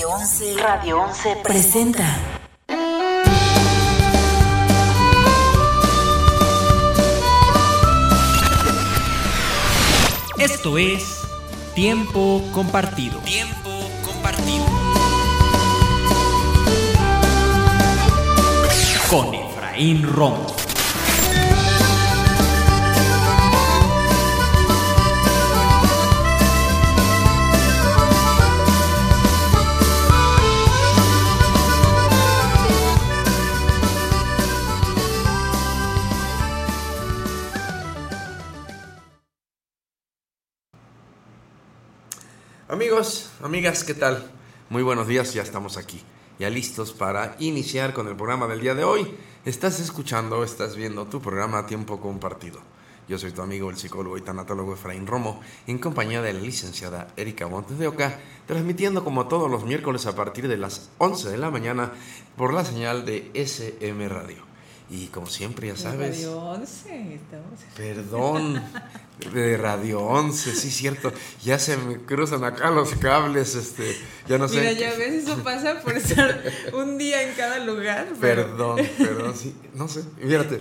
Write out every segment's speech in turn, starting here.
Radio 11 presenta. Esto es Tiempo Compartido. Tiempo Compartido. Con Efraín Romo. Amigas, ¿qué tal? Muy buenos días, ya estamos aquí, ya listos para iniciar con el programa del día de hoy. Estás escuchando, estás viendo tu programa tiempo compartido. Yo soy tu amigo, el psicólogo y tanatólogo Efraín Romo, en compañía de la licenciada Erika Montes de Oca, transmitiendo como todos los miércoles a partir de las 11 de la mañana por la señal de SM Radio. Y como siempre, ya sabes. Radio 11, estamos. Perdón, de Radio 11, sí, cierto. Ya se me cruzan acá los cables, este, ya no sé. Mira, ya ves, eso pasa por estar un día en cada lugar. pero- Perdón, perdón, sí, no sé. Fíjate,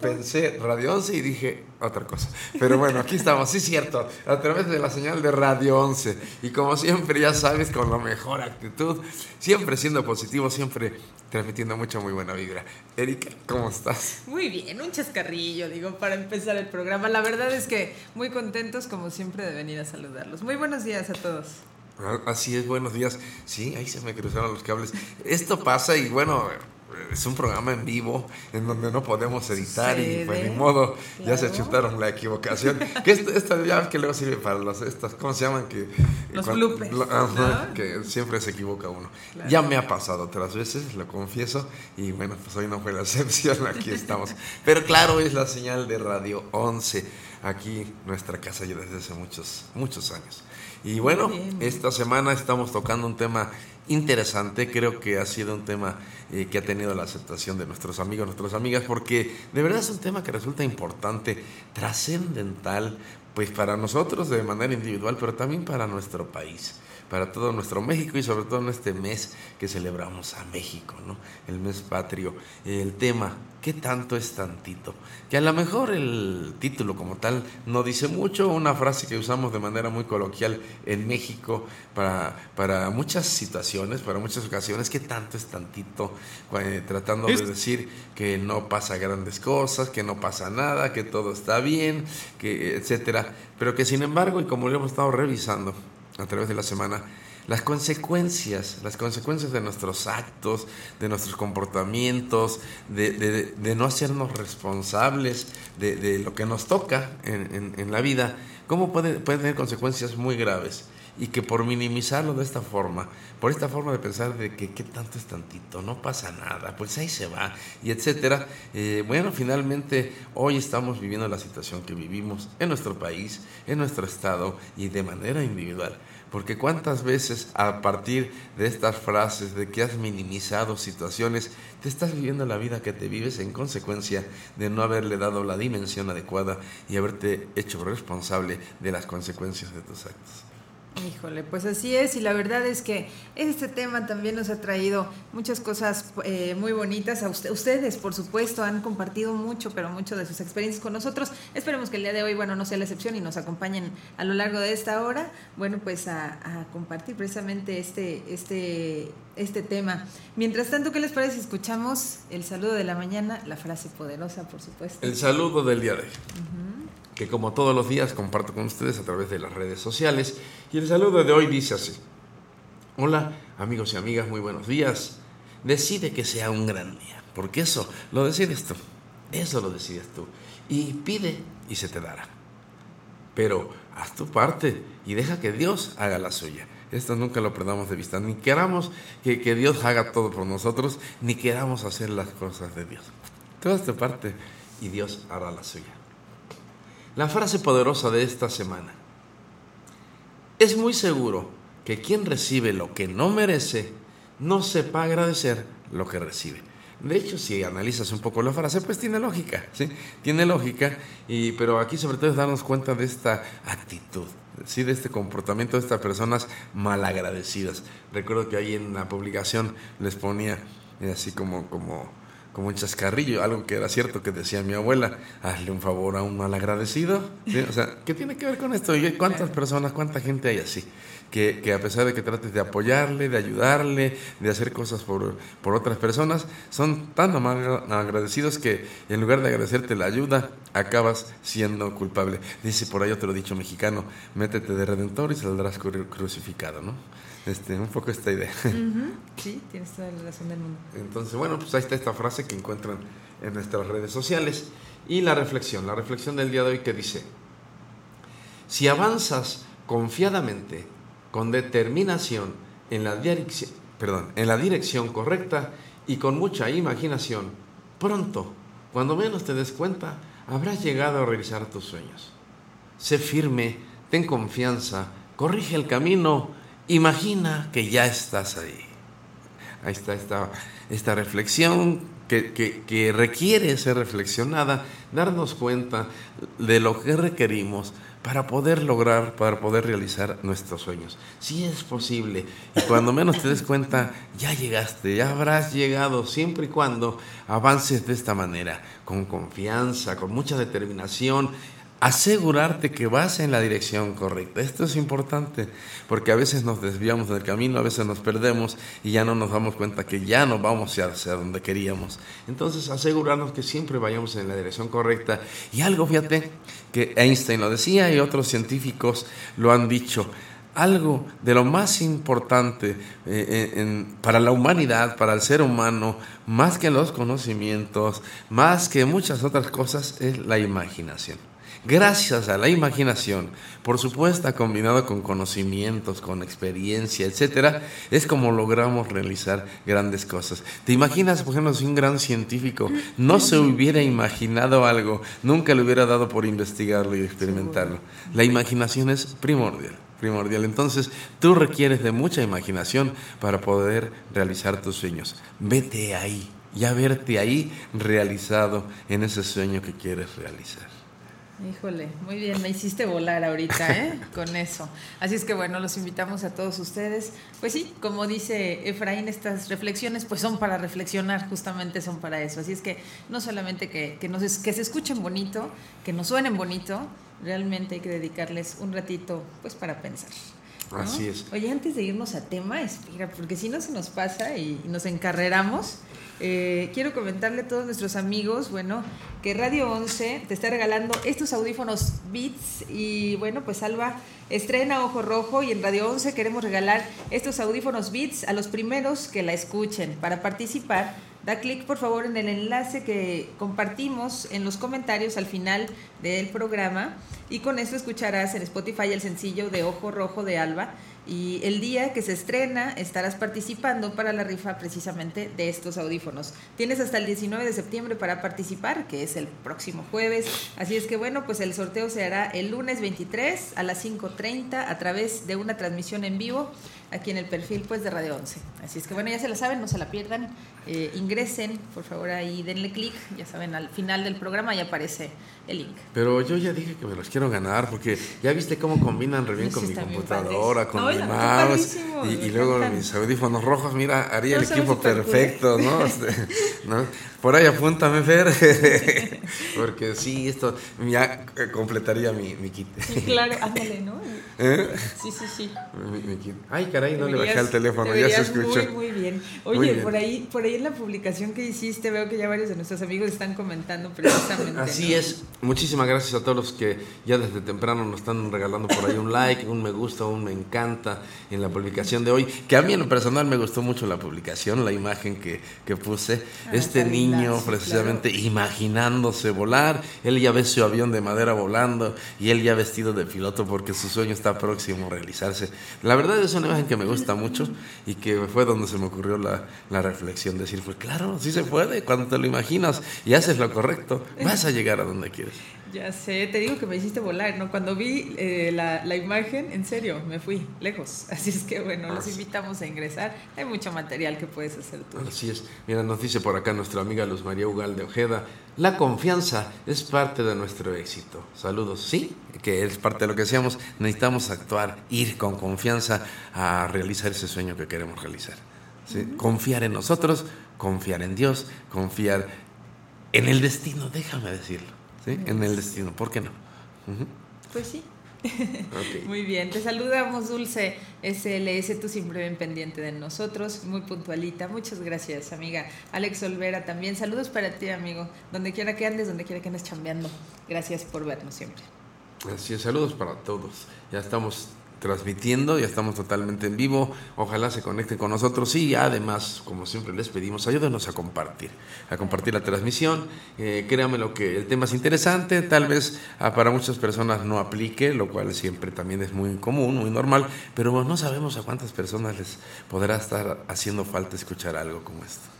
pensé Radio 11 y dije otra cosa. Pero bueno, aquí estamos, sí, cierto, a través de la señal de Radio 11. Y como siempre, ya sabes, con la mejor actitud, siempre siendo positivo, siempre transmitiendo mucha muy buena vibra. Erika, ¿cómo estás? Muy bien, un chascarrillo, digo, para empezar el programa. La verdad es que muy contentos, como siempre, de venir a saludarlos. Muy buenos días a todos. Ah, Así es, buenos días. Sí, ahí se me cruzaron los cables. Esto pasa y bueno, es un programa en vivo en donde no podemos editar y pues ni modo, ya se Claro. chutaron la equivocación. Que esto, esta ya que luego sirve para los, estas, ¿cómo se llaman? Que, Los cuan- bloopers, lo- ¿no? que siempre se equivoca uno. Claro. Ya me ha pasado otras veces, lo confieso, y bueno, pues hoy no fue la excepción, aquí estamos. Pero claro, es la señal de Radio 11, aquí nuestra casa ya desde hace muchos, muchos años. Y bueno, Muy bien. esta semana estamos tocando un tema interesante, creo que ha sido un tema eh, que ha tenido la aceptación de nuestros amigos, nuestras amigas, porque de verdad es un tema que resulta importante, trascendental, pues para nosotros de manera individual, pero también para nuestro país, para todo nuestro México y sobre todo en este mes que celebramos a México, ¿no? El mes patrio. El tema, ¿qué tanto es tantito? Que a lo mejor el título como tal no dice mucho, una frase que usamos de manera muy coloquial en México para, para muchas situaciones, para muchas ocasiones, ¿qué tanto es tantito? Eh, tratando de decir que no pasa grandes cosas, que no pasa nada, que todo está bien, que etcétera, pero que sin embargo, y como lo hemos estado revisando a través de la semana, las consecuencias, las consecuencias de nuestros actos, de nuestros comportamientos, de, no hacernos responsables de, de lo que nos toca en, en- en la vida, cómo puede, puede tener consecuencias muy graves. Y que por minimizarlo de esta forma, por esta forma de pensar de que qué tanto es tantito, no pasa nada, pues ahí se va, y etcétera. eh, bueno, finalmente hoy estamos viviendo la situación que vivimos en nuestro país, en nuestro estado y de manera individual. Porque cuántas veces a partir de estas frases de que has minimizado situaciones, te estás viviendo la vida que te vives en consecuencia de no haberle dado la dimensión adecuada y haberte hecho responsable de las consecuencias de tus actos. Híjole, pues así es y la verdad es que este tema también nos ha traído muchas cosas eh, muy bonitas. A usted- ustedes, por supuesto, han compartido mucho, pero mucho de sus experiencias con nosotros. Esperemos que el día de hoy, bueno, no sea la excepción y nos acompañen a lo largo de esta hora, bueno, pues a, a compartir precisamente este, este, este tema. Mientras tanto, ¿qué les parece si escuchamos el saludo de la mañana, la frase poderosa, por supuesto? El saludo del día de hoy. Que como todos los días comparto con ustedes a través de las redes sociales. Y el saludo de hoy dice así. Hola amigos y amigas, muy buenos días. Decide que sea un gran día. Porque eso lo decides tú. Eso lo decides tú. Y pide y se te dará. Pero haz tu parte y deja que Dios haga la suya. Esto nunca lo perdamos de vista. Ni queramos que, que Dios haga todo por nosotros, ni queramos hacer las cosas de Dios. Tú haz tu parte y Dios hará la suya. La frase poderosa de esta semana. Es muy seguro que quien recibe lo que no merece no sepa agradecer lo que recibe. De hecho, si analizas un poco la frase, pues tiene lógica, ¿sí? Tiene lógica, y, pero aquí sobre todo es darnos cuenta de esta actitud, ¿sí? De este comportamiento de estas personas malagradecidas. Recuerdo que ahí en la publicación les ponía eh, así como, como, como un chascarrillo, algo que era cierto que decía mi abuela, hazle un favor a un malagradecido. ¿sí? O sea, ¿qué tiene que ver con esto? ¿Y ¿Cuántas personas, cuánta gente hay así? Que, que a pesar de que trates de apoyarle, de ayudarle, de hacer cosas por, por otras personas, son tan amal- agradecidos que en lugar de agradecerte la ayuda, acabas siendo culpable. Dice por ahí otro dicho mexicano, métete de redentor y saldrás cru- crucificado, ¿no? Este, un poco esta idea. Ujú, Sí, tienes toda la razón del mundo. Entonces, bueno, pues ahí está esta frase que encuentran en nuestras redes sociales. Y la reflexión, la reflexión del día de hoy que dice, si avanzas confiadamente, con determinación, en la, dirección, perdón, en la dirección correcta y con mucha imaginación, pronto, cuando menos te des cuenta, habrás llegado a realizar tus sueños. Sé firme, ten confianza, corrige el camino, imagina que ya estás ahí. Ahí está esta, esta reflexión que, que- que requiere ser reflexionada, darnos cuenta de lo que requerimos para poder lograr, para poder realizar nuestros sueños. Si es posible, y cuando menos te des cuenta, ya llegaste, ya habrás llegado, siempre y cuando avances de esta manera, con confianza, con mucha determinación, asegurarte que vas en la dirección correcta. Esto es importante porque a veces nos desviamos del camino, a veces nos perdemos y ya no nos damos cuenta que ya no vamos hacia donde queríamos. Entonces asegurarnos que siempre vayamos en la dirección correcta. Y algo, fíjate, que Einstein lo decía y otros científicos lo han dicho. Algo de lo más importante eh, en- para la humanidad, para el ser humano, más que los conocimientos, más que muchas otras cosas, es la imaginación. Gracias a la imaginación, por supuesto, combinado con conocimientos, con experiencia, etcétera, es como logramos realizar grandes cosas. ¿Te imaginas, por ejemplo, si un gran científico no se hubiera imaginado algo, nunca le hubiera dado por investigarlo y experimentarlo? La imaginación es primordial, primordial. Entonces, tú requieres de mucha imaginación para poder realizar tus sueños. Vete ahí, ya verte ahí realizado en ese sueño que quieres realizar. Híjole, muy bien, me hiciste volar ahorita, ¿eh? Con eso. Así es que bueno, los invitamos a todos ustedes. Pues sí, como dice Efraín, estas reflexiones pues son para reflexionar, justamente son para eso. Así es que no solamente que, que, nos, que se escuchen bonito, que nos suenen bonito, realmente hay que dedicarles un ratito pues para pensar. ¿no? Así es. Oye, antes de irnos a tema, espera, porque si no se nos pasa y nos encarreramos, eh, quiero comentarle a todos nuestros amigos, bueno, que Radio 11 te está regalando estos audífonos Beats y bueno, pues Alba estrena Ojo Rojo y en Radio 11 queremos regalar estos audífonos Beats a los primeros que la escuchen. Para participar, da clic por favor en el enlace que compartimos en los comentarios al final del programa y con esto escucharás en Spotify el sencillo de Ojo Rojo de Alba Y el día que se estrena estarás participando para la rifa precisamente de estos audífonos. Tienes hasta el 19 de septiembre para participar, que es el próximo jueves. Así es que bueno, pues el sorteo se hará el lunes 23 a las 5.30 a través de una transmisión en vivo aquí en el perfil pues de Radio 11. Así es que bueno, ya se la saben, no se la pierdan. Eh, ingresen, por favor, ahí denle clic. Ya saben, al final del programa ya aparece el link. Pero yo ya dije que me los quiero ganar porque ya viste cómo combinan re bien Sí, con mi computadora, con padres. mi mouse y, luego encantan. mis audífonos rojos. Mira, haría el No, equipo perfecto, ¿no? Este, ¿no? Por ahí apúntame, Fer. porque sí, esto ya completaría mi, mi kit. Sí, claro, ándale, ¿no? ¿Eh? Sí, sí, sí. Mi, mi kit. Ay, caray, no le bajé Deberías- al teléfono, ya se deberías escuchó. Muy, muy bien. Oye, Muy bien. por ahí, por ahí en la publicación que hiciste veo que ya varios de nuestros amigos están comentando precisamente. Así ¿no? es. Muchísimas gracias a todos los que ya desde temprano nos están regalando por ahí un like, un me gusta, un me encanta en la publicación de hoy. Que a mí en lo personal me gustó mucho la publicación, la imagen que, que puse. Ah, este niño precisamente imaginándose volar. Él ya ve su avión de madera volando y él ya vestido de piloto porque su sueño está próximo a realizarse. La verdad es una imagen que me gusta mucho y que fue donde se me ocurrió la, la reflexión. Decir, pues claro, sí se puede. Cuando te lo imaginas y haces lo correcto, vas a llegar a donde quieres. Ya sé, te digo que me hiciste volar, ¿no? Cuando vi eh, la, la imagen, en serio, me fui lejos. Así es que bueno, los invitamos a ingresar. Hay mucho material que puedes hacer tú. Así es. Mira, nos dice por acá nuestra amiga Luz María Ugal de Ojeda, la confianza es parte de nuestro éxito. Saludos. Sí, que es parte de lo que decíamos. Necesitamos actuar, ir con confianza a realizar ese sueño que queremos realizar. ¿sí? Confiar en nosotros, confiar en Dios, confiar en el destino, déjame decirlo. ¿Sí? En el destino, ¿por qué no? Pues sí. Muy bien, te saludamos Dulce SLS, tú siempre ven pendiente de nosotros, muy puntualita. Muchas gracias, amiga. Alex Olvera también, saludos para ti, amigo. Donde quiera que andes, donde quiera que andes chambeando. Gracias por vernos siempre. Así es, saludos para todos. Ya estamos transmitiendo, ya estamos totalmente en vivo. Ojalá se conecten con nosotros y además, como siempre les pedimos, ayúdenos a compartir, a compartir la transmisión. Eh, créanme lo que el tema es interesante, tal vez ah, para muchas personas no aplique, lo cual siempre también es muy común, muy normal, pero no sabemos a cuántas personas les podrá estar haciendo falta escuchar algo como esto.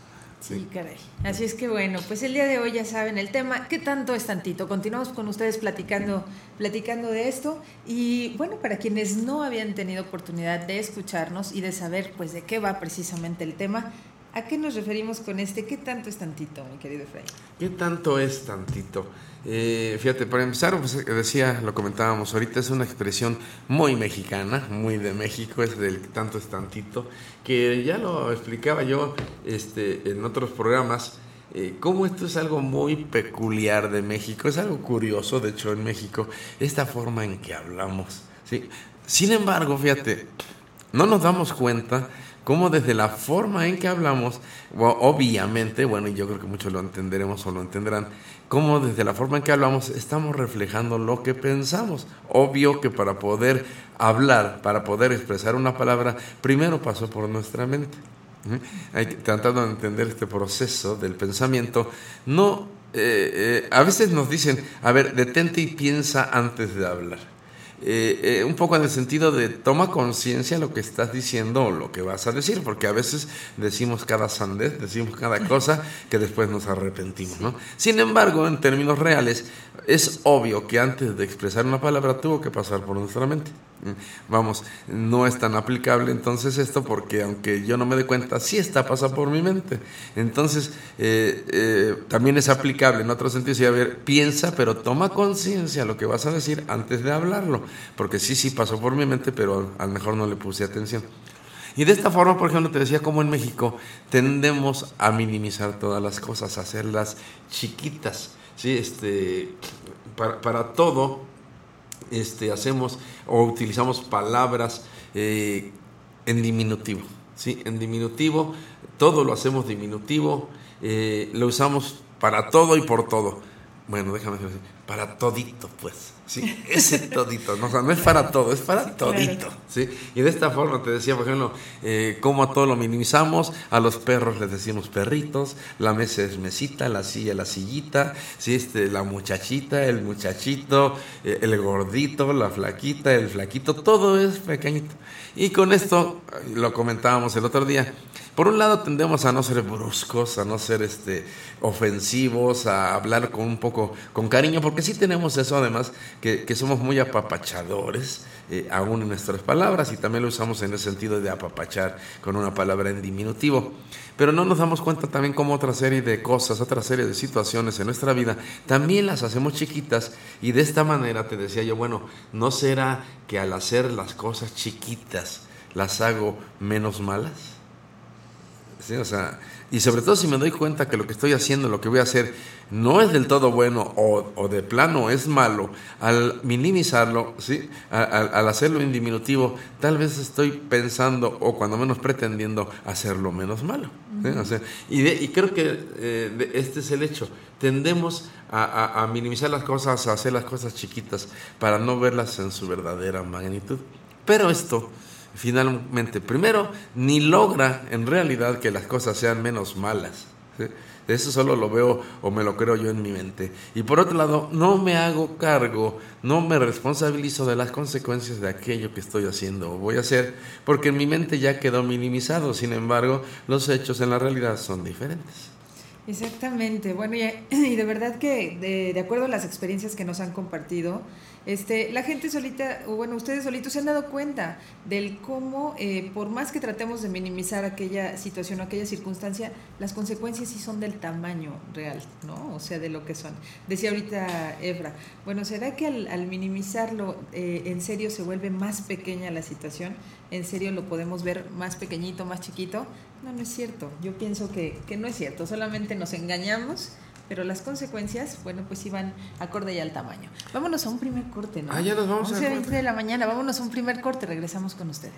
Sí, caray. Así es que bueno, pues el día de hoy ya saben el tema. ¿Qué tanto es tantito? Continuamos con ustedes platicando, platicando de esto. Y bueno, para quienes no habían tenido oportunidad de escucharnos y de saber pues de qué va precisamente el tema, ¿a qué nos referimos con este? ¿Qué tanto es tantito, mi querido Fray? ¿Qué tanto es tantito? Eh, fíjate, para empezar, pues, decía, lo comentábamos ahorita, es una expresión muy mexicana, muy de México, es del tanto es tantito, que ya lo explicaba yo este, en otros programas, eh, esto es algo muy peculiar de México, es algo curioso, de hecho, en México, esta forma en que hablamos. ¿sí? Sin embargo, fíjate, no nos damos cuenta cómo desde la forma en que hablamos, obviamente, bueno, y yo creo que muchos lo entenderemos o lo entenderán, cómo desde la forma en que hablamos estamos reflejando lo que pensamos. Obvio que para poder hablar, para poder expresar una palabra, primero pasó por nuestra mente. ¿Mm? Hay que- tratando de entender este proceso del pensamiento, no, eh, eh, a veces nos dicen, a ver, detente y piensa antes de hablar. Eh, eh, un poco en el sentido de toma conciencia lo que estás diciendo o lo que vas a decir, porque a veces decimos cada sandez, decimos cada cosa que después nos arrepentimos, ¿no? Sin embargo, en términos reales, es obvio que antes de expresar una palabra tuvo que pasar por nuestra mente. Vamos, no es tan aplicable entonces esto porque aunque yo no me dé cuenta, sí está pasando por mi mente. Entonces, eh, eh, también es aplicable en otro sentido, sí, a ver, piensa, pero toma conciencia lo que vas a decir antes de hablarlo, porque sí, sí pasó por mi mente, pero a lo mejor no le puse atención. Y de esta forma, por ejemplo, te decía como en México tendemos a minimizar todas las cosas, a hacerlas chiquitas. ¿Sí? Este, para, para todo este, hacemos o utilizamos palabras eh, en diminutivo. ¿sí? En diminutivo, todo lo hacemos diminutivo, eh, lo usamos para todo y por todo. Bueno, déjame decir para todito, pues. ¿Sí? Ese todito, no, o sea, no es para todo, es para todito, ¿sí? Y de esta forma te decía, por ejemplo, eh, cómo a todo lo minimizamos, a los perros les decimos perritos, la mesa es mesita, la silla, la sillita, ¿sí? este, la muchachita, el muchachito, eh, el gordito, la flaquita, el flaquito, todo es pequeñito. Y con esto, lo comentábamos el otro día, por un lado tendemos a no ser bruscos, a no ser este, ofensivos, a hablar con un poco con cariño, porque sí tenemos eso además, que, que somos muy apapachadores, eh, aún en nuestras palabras, y también lo usamos en el sentido de apapachar con una palabra en diminutivo. Pero no nos damos cuenta también como otra serie de cosas, otra serie de situaciones en nuestra vida, también las hacemos chiquitas y de esta manera te decía yo, bueno, ¿no será que al hacer las cosas chiquitas las hago menos malas? Sí, o sea, y sobre todo si me doy cuenta que lo que estoy haciendo, lo que voy a hacer, no es del todo bueno o, o de plano es malo, al minimizarlo, ¿sí? al, al hacerlo en diminutivo, tal vez estoy pensando o cuando menos pretendiendo hacerlo menos malo. ¿sí? O sea, y, de- y creo que eh, de- este es el hecho. Tendemos a, a- a minimizar las cosas, a hacer las cosas chiquitas para no verlas en su verdadera magnitud. Pero esto finalmente, primero, ni logra en realidad que las cosas sean menos malas. ¿sí? Eso solo lo veo o me lo creo yo en mi mente. Y por otro lado, no me hago cargo, no me responsabilizo de las consecuencias de aquello que estoy haciendo o voy a hacer, porque en mi mente ya quedó minimizado. Sin embargo, los hechos en la realidad son diferentes. Exactamente, bueno, y, de verdad que de, de acuerdo a las experiencias que nos han compartido, este, la gente solita, o bueno, ustedes solitos se han dado cuenta del cómo, eh, por más que tratemos de minimizar aquella situación o aquella circunstancia, las consecuencias sí son del tamaño real, ¿no? O sea, de lo que son. Decía ahorita Efra, bueno, ¿será que al, minimizarlo eh, en serio se vuelve más pequeña la situación? ¿En serio lo podemos ver más pequeñito, más chiquito? No, no es cierto. Yo pienso que, que no es cierto. Solamente nos engañamos, pero las consecuencias, bueno, pues iban acorde ya al tamaño. Vámonos a un primer corte, ¿no? Ah, ya nos vamos a 11 corte. 20 de la mañana. Vámonos a un primer corte. Regresamos con ustedes.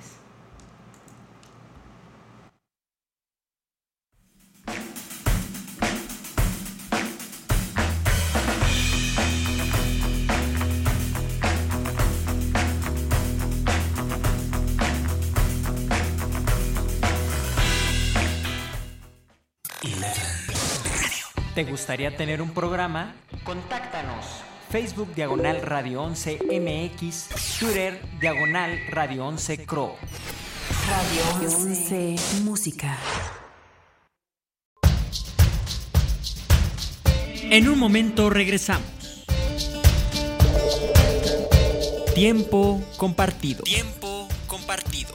¿Te gustaría tener un programa? Contáctanos. Facebook Diagonal Radio 11 MX, Twitter Diagonal Radio 11 Cro. Radio 11 Música. En un momento regresamos. Tiempo compartido. Tiempo compartido.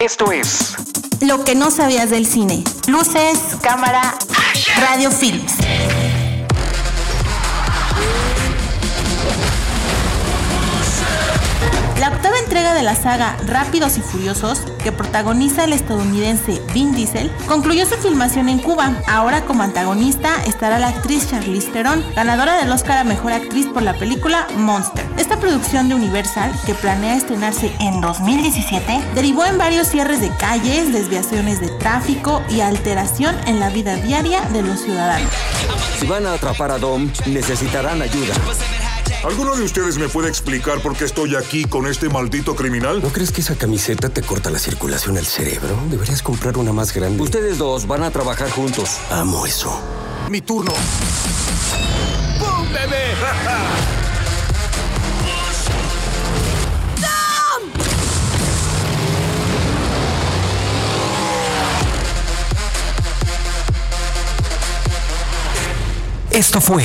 Esto es Lo que no sabías del cine. Luces, cámara, radio films. Entrega de la saga Rápidos y Furiosos, que protagoniza el estadounidense Vin Diesel, concluyó su filmación en Cuba. Ahora como antagonista estará la actriz Charlize Theron, ganadora del Oscar a Mejor Actriz por la película Monster. Esta producción de Universal, que planea estrenarse en 2017, derivó en varios cierres de calles, desviaciones de tráfico y alteración en la vida diaria de los ciudadanos. Si van a atrapar a Dom, necesitarán ayuda. ¿Alguno de ustedes me puede explicar por qué estoy aquí con este maldito criminal? ¿No crees que esa camiseta te corta la circulación al cerebro? Deberías comprar una más grande. Ustedes dos van a trabajar juntos. Amo eso. Mi turno. Esto fue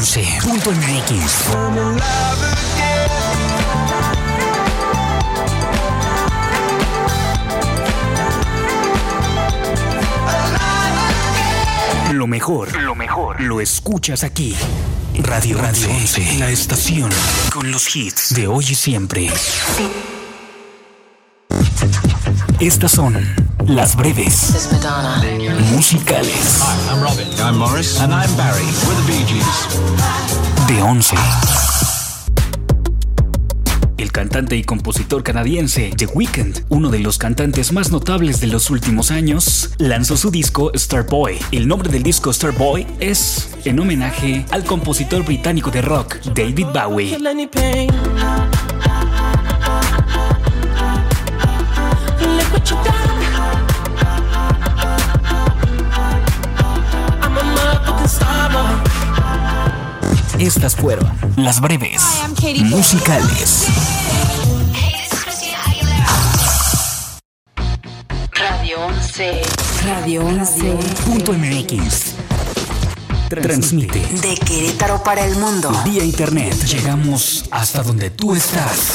11.enriquez. Lo mejor, lo mejor, lo escuchas aquí. Radio Radio 11, la estación con los hits de hoy y siempre. Estas son las breves musicales I'm Robin. I'm Morris. And I'm Barry. We're the Bee Gees. de 11. El cantante y compositor canadiense The Weeknd, uno de los cantantes más notables de los últimos años, lanzó su disco Starboy. El nombre del disco Starboy es en homenaje al compositor británico de rock David Bowie. Estas fueron las breves musicales. Radio 11. Radio 11. Punto MX. Transmite De Querétaro para el mundo. vía internet. Llegamos hasta donde tú estás.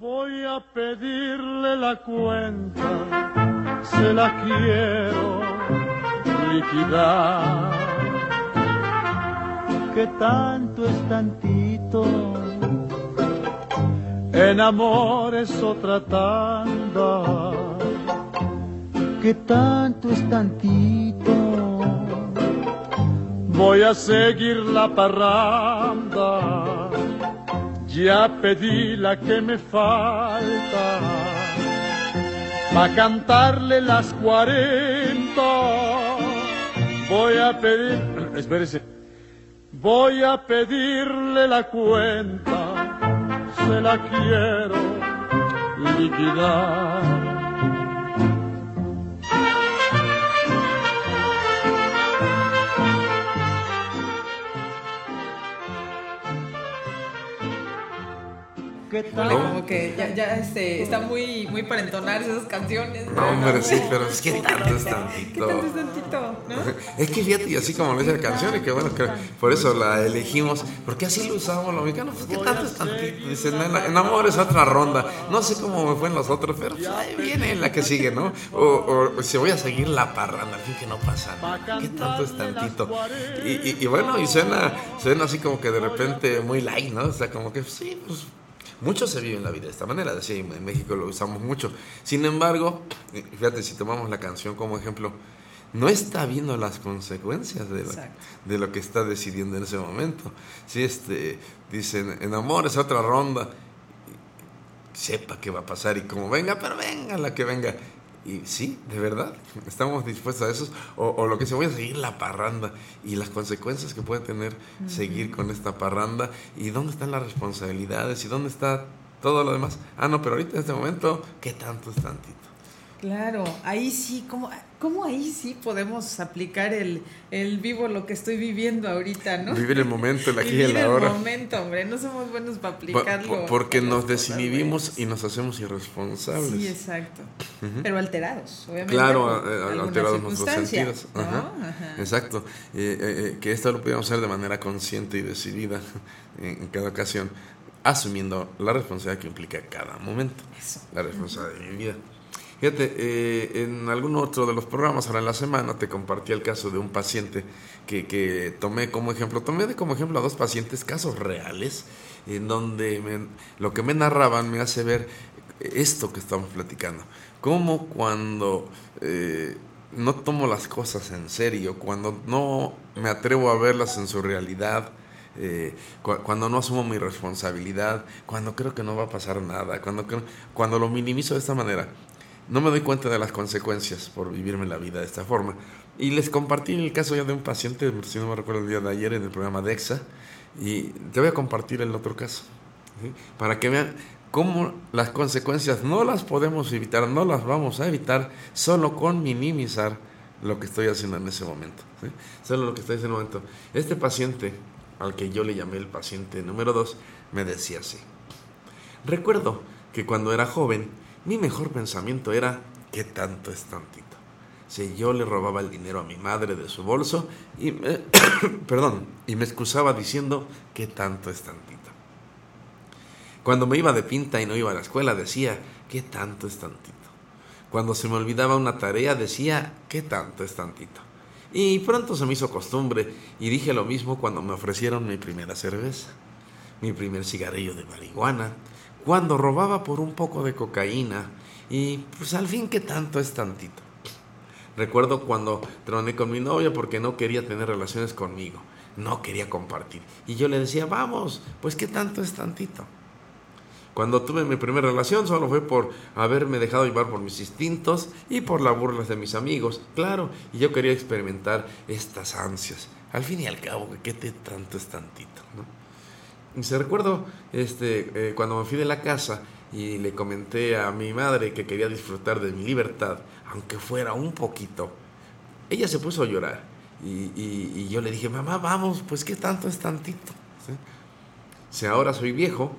Voy a pedirle la cuenta, se la quiero liquidar. Que tanto es tantito, en amor es otra tanda. Que tanto es tantito, voy a seguir la parranda. Ya pedí la que me falta pa' cantarle las cuarenta. Voy a pedir, espérese, voy a pedirle la cuenta, se la quiero liquidar. ¿Qué Híjole, como que ya, ya este, está muy, muy para esas canciones. No, hombre, sí, pero es que tanto es ¿Qué tantito. tanto es tantito? ¿no? Es que fíjate, y así como lo dice la canción, y que bueno, que por eso la elegimos, porque así lo usamos los mexicanos, pues que tanto es tantito. Dicen, en, en amor es otra ronda. No sé cómo me fue en los otros, pero pues, ahí viene la que sigue, ¿no? O, o si voy a seguir la parranda, al fin que no pasa nada. ¿Qué tanto es tantito? Y, y, y bueno, y suena, suena así como que de repente muy light, ¿no? O sea, como que sí, pues mucho se vive en la vida de esta manera, decía, en México lo usamos mucho. Sin embargo, eh, fíjate, si tomamos la canción como ejemplo, no está viendo las consecuencias de lo, Exacto. de lo que está decidiendo en ese momento. Si este, dicen, en amor es otra ronda, sepa qué va a pasar y como venga, pero venga la que venga. Y sí, de verdad, estamos dispuestos a eso. O, o lo que se voy a seguir la parranda y las consecuencias que puede tener seguir con esta parranda y dónde están las responsabilidades y dónde está todo lo demás. Ah, no, pero ahorita en este momento, ¿qué tanto es tantito? Claro, ahí sí, ¿cómo, cómo ahí sí podemos aplicar el, el vivo lo que estoy viviendo ahorita, ¿no? Vivir el momento, el aquí y Vivir el ahora. el momento, hombre, no somos buenos para aplicarlo. po- Porque nos cosas desinhibimos y nos hacemos irresponsables. Sí, exacto. Pero alterados, obviamente. Claro, alterados nuestros sentidos. ¿no? Ajá. Ajá. Exacto. Eh, eh, eh, que esto lo pudiéramos hacer de manera consciente y decidida en, en cada ocasión, asumiendo la responsabilidad que implica cada momento. Eso. La responsabilidad de mi vida. Fíjate, eh, en algún otro de los programas ahora en la semana te compartí el caso de un paciente que, que tomé como ejemplo. Tomé de como ejemplo a dos pacientes, casos reales, en donde me- lo que me narraban me hace ver esto que estamos platicando. Como cuando eh, no tomo las cosas en serio, cuando no me atrevo a verlas en su realidad, eh, cu- cuando no asumo mi responsabilidad, cuando creo que no va a pasar nada, cuando, cuando lo minimizo de esta manera, no me doy cuenta de las consecuencias por vivirme la vida de esta forma. Y les compartí el caso ya de un paciente, si no me recuerdo el día de ayer, en el programa DEXA, y te voy a compartir el otro caso, para que vean cómo las consecuencias no las podemos evitar, no las vamos a evitar solo con minimizar lo que estoy haciendo en ese momento. Solo lo que estoy haciendo en ese momento. Este paciente, al que yo le llamé el paciente número 2, me decía así. Recuerdo que cuando era joven, mi mejor pensamiento era, ¿qué tanto es tantito? Si yo le robaba el dinero a mi madre de su bolso y me, perdón, y me excusaba diciendo, ¿qué tanto es tantito? Cuando me iba de pinta y no iba a la escuela, decía, ¿qué tanto es tantito? Cuando se me olvidaba una tarea, decía, ¿qué tanto es tantito? Y pronto se me hizo costumbre y dije lo mismo cuando me ofrecieron mi primera cerveza, mi primer cigarrillo de marihuana, cuando robaba por un poco de cocaína y pues al fin, ¿qué tanto es tantito? Recuerdo cuando troné con mi novia porque no quería tener relaciones conmigo, no quería compartir. Y yo le decía, vamos, pues ¿qué tanto es tantito? Cuando tuve mi primera relación solo fue por haberme dejado llevar por mis instintos y por las burlas de mis amigos, claro, y yo quería experimentar estas ansias. Al fin y al cabo, ¿qué te tanto es tantito? Se recuerdo este, eh, cuando me fui de la casa y le comenté a mi madre que quería disfrutar de mi libertad, aunque fuera un poquito, ella se puso a llorar y, y- y yo le dije, mamá, vamos, pues qué tanto es tantito. ¿Sí? Si ahora soy viejo,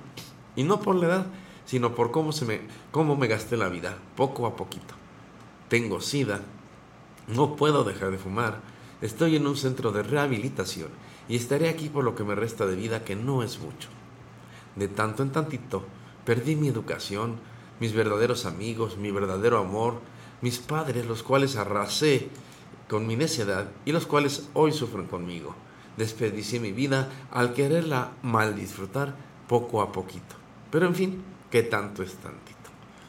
y no por la edad, sino por cómo, se me, cómo me gasté la vida, poco a poquito. Tengo sida, no puedo dejar de fumar, estoy en un centro de rehabilitación y estaré aquí por lo que me resta de vida, que no es mucho. De tanto en tantito, perdí mi educación, mis verdaderos amigos, mi verdadero amor, mis padres, los cuales arrasé con mi necedad y los cuales hoy sufren conmigo. Desperdicié mi vida al quererla mal disfrutar poco a poquito. Pero en fin, ¿qué tanto es tantito?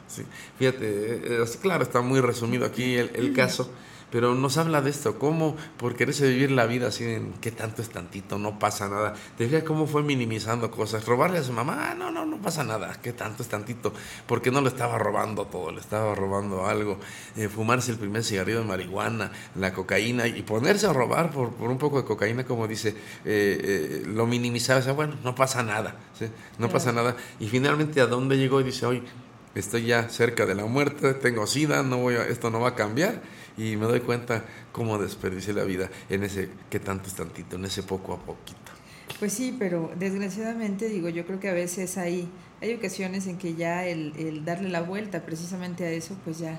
Sí, fíjate, eh, eh, claro, está muy resumido aquí el, el caso, pero nos habla de esto, cómo por quererse vivir la vida así en qué tanto es tantito, no pasa nada. Te fijas cómo fue minimizando cosas, robarle a su mamá, ah, no, no, no pasa nada, qué tanto es tantito, porque no le estaba robando todo, le estaba robando algo, Eh, fumarse el primer cigarrillo de marihuana, la cocaína y ponerse a robar por, por un poco de cocaína, como dice, eh, eh, lo minimizaba, o sea, bueno, no pasa nada, ¿sí? no pasa nada. Y finalmente a dónde llegó y dice, hoy estoy ya cerca de la muerte, tengo sida, no voy a, esto no va a cambiar y me doy cuenta cómo desperdicié la vida en ese que tanto es tantito, en ese poco a poquito. Pues sí, pero desgraciadamente digo, yo creo que a veces hay, hay ocasiones en que ya el, el darle la vuelta precisamente a eso, pues ya,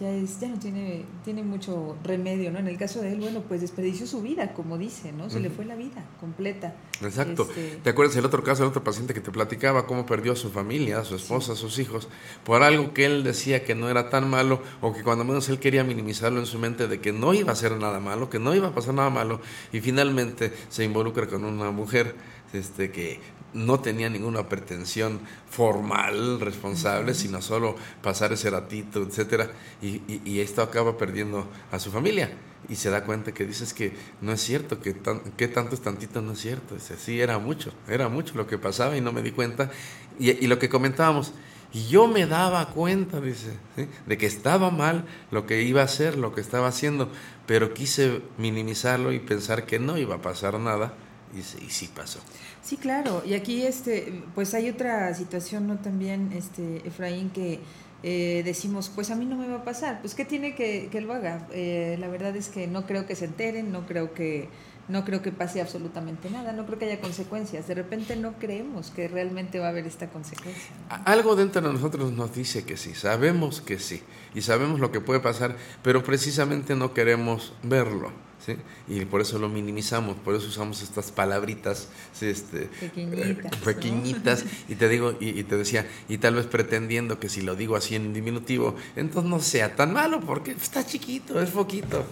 ya es, ya no tiene, tiene mucho remedio, ¿no? En el caso de él, bueno, pues desperdició su vida, como dice, ¿no? Se le fue la vida completa. Exacto. Este, ¿Te acuerdas el otro caso, el otro paciente que te platicaba, cómo perdió a su familia, a su esposa, a sus hijos, por algo que él decía que no era tan malo o que cuando menos él quería minimizarlo en su mente de que no iba a ser nada malo, que no iba a pasar nada malo y finalmente se involucra con una mujer este, que no tenía ninguna pretensión formal, responsable, sino solo pasar ese ratito, etcétera, y, y- y esto acaba perdiendo a su familia y se da cuenta que dices que no es cierto, que, tan, que tanto es tantito, no es cierto. Dice, sí, era mucho, era mucho lo que pasaba y no me di cuenta. Y, y lo que comentábamos, y yo me daba cuenta, dice, ¿sí? de que estaba mal lo que iba a hacer, lo que estaba haciendo, pero quise minimizarlo y pensar que no iba a pasar nada, y, sí- y sí pasó. Sí, claro. Y aquí, este, pues hay otra situación, ¿no? También, este, Efraín, que eh, decimos, pues a mí no me va a pasar. Pues, ¿qué tiene que, que lo haga? Eh, la verdad es que no creo que se enteren, no creo que, no creo que pase absolutamente nada, no creo que haya consecuencias. De repente no creemos que realmente va a haber esta consecuencia. Algo dentro de nosotros nos dice que sí, sabemos que sí, y sabemos lo que puede pasar, pero precisamente no queremos verlo. ¿Sí? Y por eso lo minimizamos, por eso usamos estas palabritas ¿sí? este, Pequeñitas, eh, pequeñitas y te digo, y, y te decía, y tal vez pretendiendo que si lo digo así en diminutivo, entonces no sea tan malo, porque está chiquito, es poquito.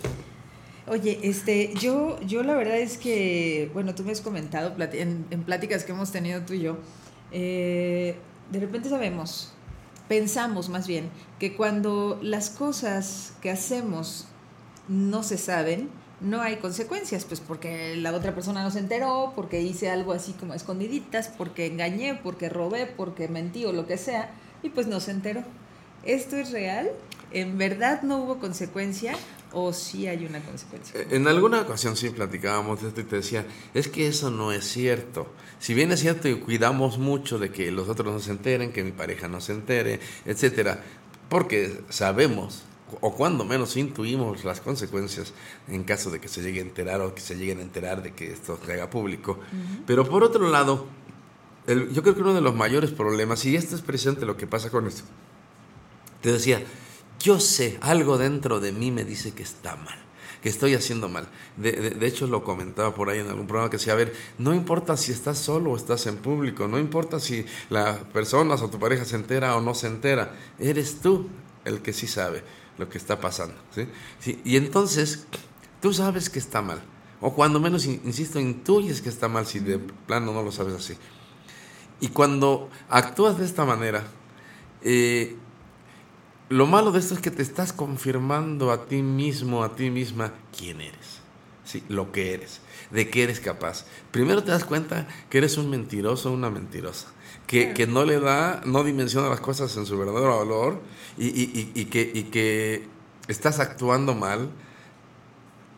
Oye, este, yo, yo la verdad es que, bueno, tú me has comentado en, en pláticas que hemos tenido tú y yo, eh, de repente sabemos, pensamos más bien, que cuando las cosas que hacemos no se saben, no hay consecuencias, pues porque la otra persona no se enteró, porque hice algo así como escondiditas, porque engañé, porque robé, porque mentí o lo que sea, y pues no se enteró. ¿Esto es real? ¿En verdad no hubo consecuencia o sí hay una consecuencia? Eh, En alguna ocasión sí platicábamos de esto y te decía, es que eso no es cierto. Si bien es cierto y cuidamos mucho de que los otros no se enteren, que mi pareja no se entere, etcétera, porque sabemos o cuando menos intuimos las consecuencias en caso de que se llegue a enterar o que se lleguen a enterar de que esto se haga público. Pero por otro lado, el- yo creo que uno de los mayores problemas, y esto es precisamente lo que pasa con esto, te decía, yo sé, algo dentro de mí me dice que está mal, que estoy haciendo mal. De, de- de hecho, lo comentaba por ahí en algún programa que decía, a ver, no importa si estás solo o estás en público, no importa si las personas o tu pareja se entera o no se entera, eres tú el que sí sabe lo que está pasando. ¿sí? Sí, Y entonces, tú sabes que está mal, o cuando menos, in- insisto, intuyes que está mal si de plano no lo sabes así. Y cuando actúas de esta manera, eh, lo malo de esto es que te estás confirmando a ti mismo, a ti misma, quién eres. Sí, lo que eres, de qué eres capaz. Primero te das cuenta que eres un mentiroso o una mentirosa, que, que no le da, no dimensiona las cosas en su verdadero valor y, y- y- y que, y que estás actuando mal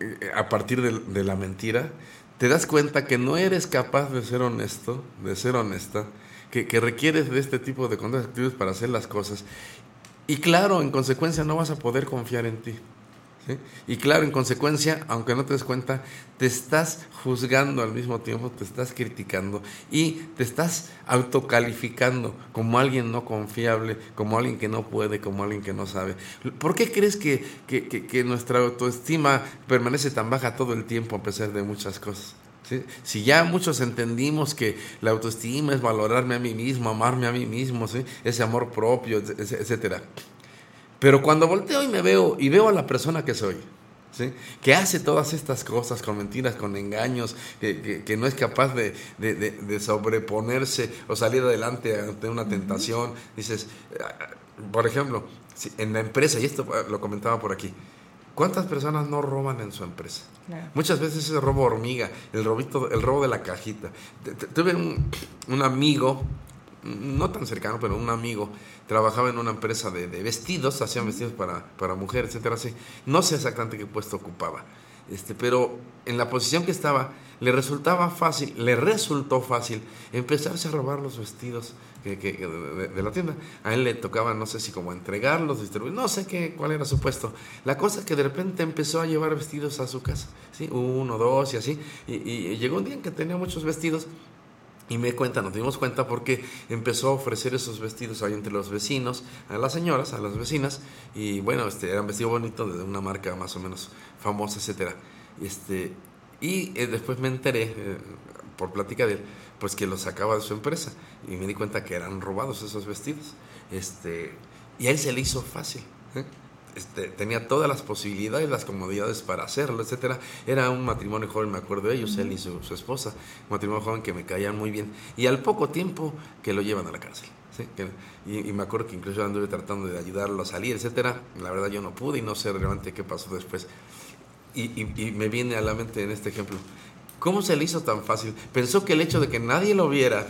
eh, a partir de, de la mentira. Te das cuenta que no eres capaz de ser honesto, de ser honesta, que, que requieres de este tipo de conductas actitudes para hacer las cosas. Y claro, en consecuencia no vas a poder confiar en ti. ¿Sí? Y claro, en consecuencia, aunque no te des cuenta, te estás juzgando al mismo tiempo, te estás criticando y te estás autocalificando como alguien no confiable, como alguien que no puede, como alguien que no sabe. ¿Por qué crees que, que- que- nuestra autoestima permanece tan baja todo el tiempo a pesar de muchas cosas? Si ya muchos entendimos que la autoestima es valorarme a mí mismo, amarme a mí mismo, ese amor propio, etc- etcétera. Pero cuando volteo y me veo y veo a la persona que soy, ¿sí? que hace todas estas cosas con mentiras, con engaños, que, que- que no es capaz de, de- de- de sobreponerse o salir adelante ante una tentación, dices, ah, por ejemplo, en la empresa, y esto ah, lo comentaba por aquí, ¿cuántas personas no roban en su empresa? Claro. Muchas veces es robo hormiga, el, robito, el robo de la cajita. Tuve un, un amigo, no tan cercano, pero un amigo, trabajaba en una empresa de, de vestidos, hacían vestidos para, para mujeres, etcétera, así. No sé exactamente qué puesto ocupaba, este, pero en la posición que estaba, le resultaba fácil, le resultó fácil empezarse a robar los vestidos que, que- de, la tienda. A él le tocaba, no sé si como entregarlos, distribuir, no sé qué, cuál era su puesto. La cosa es que de repente empezó a llevar vestidos a su casa, ¿sí? Uno, dos y así. Y, y llegó un día en que tenía muchos vestidos y me cuenta, nos dimos cuenta porque empezó a ofrecer esos vestidos ahí entre los vecinos, a las señoras, a las vecinas, y bueno, este, eran vestidos bonitos de una marca más o menos famosa, etcétera. Este, y eh, después me enteré, eh, por plática de él, pues que los sacaba de su empresa, y me di cuenta que eran robados esos vestidos. Este, y a él se le hizo fácil. ¿eh? Este, tenía todas las posibilidades, las comodidades para hacerlo, etcétera. Era un matrimonio joven, me acuerdo de ellos, él y su, su esposa, un matrimonio joven que me caían muy bien. Y al poco tiempo que lo llevan a la cárcel. ¿sí? Y, y me acuerdo que incluso anduve tratando de ayudarlo a salir, etcétera. La verdad yo no pude y no sé realmente qué pasó después. Y, y- y me viene a la mente en este ejemplo, ¿cómo se le hizo tan fácil? Pensó que el hecho de que nadie lo viera.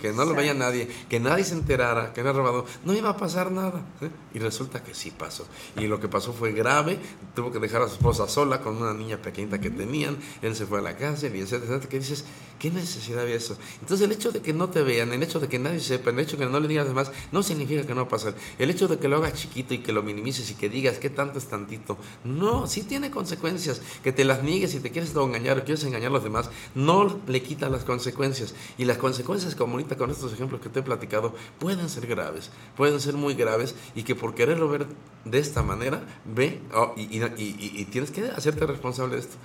Que no lo veía nadie, que nadie se enterara que era robado, no iba a pasar nada. ¿sí? Y resulta que sí pasó. Y lo que pasó fue grave, tuvo que dejar a su esposa sola con una niña pequeñita que tenían, él se fue a la cárcel y etcétera, etcétera, que dices, ¿qué necesidad había eso? Entonces el hecho de que no te vean, el hecho de que nadie sepa, el hecho de que no le digas demás, no significa que no va a pasar. El hecho de que lo hagas chiquito y que lo minimices y que digas qué tanto es tantito, no, sí tiene consecuencias. Que te las niegues y te quieres engañar o quieres engañar a los demás, no le quita las consecuencias. Y las consecuencias, como con estos ejemplos que te he platicado, pueden ser graves, pueden ser muy graves y que por quererlo ver de esta manera, ve oh, y, tienes que hacerte responsable de esto.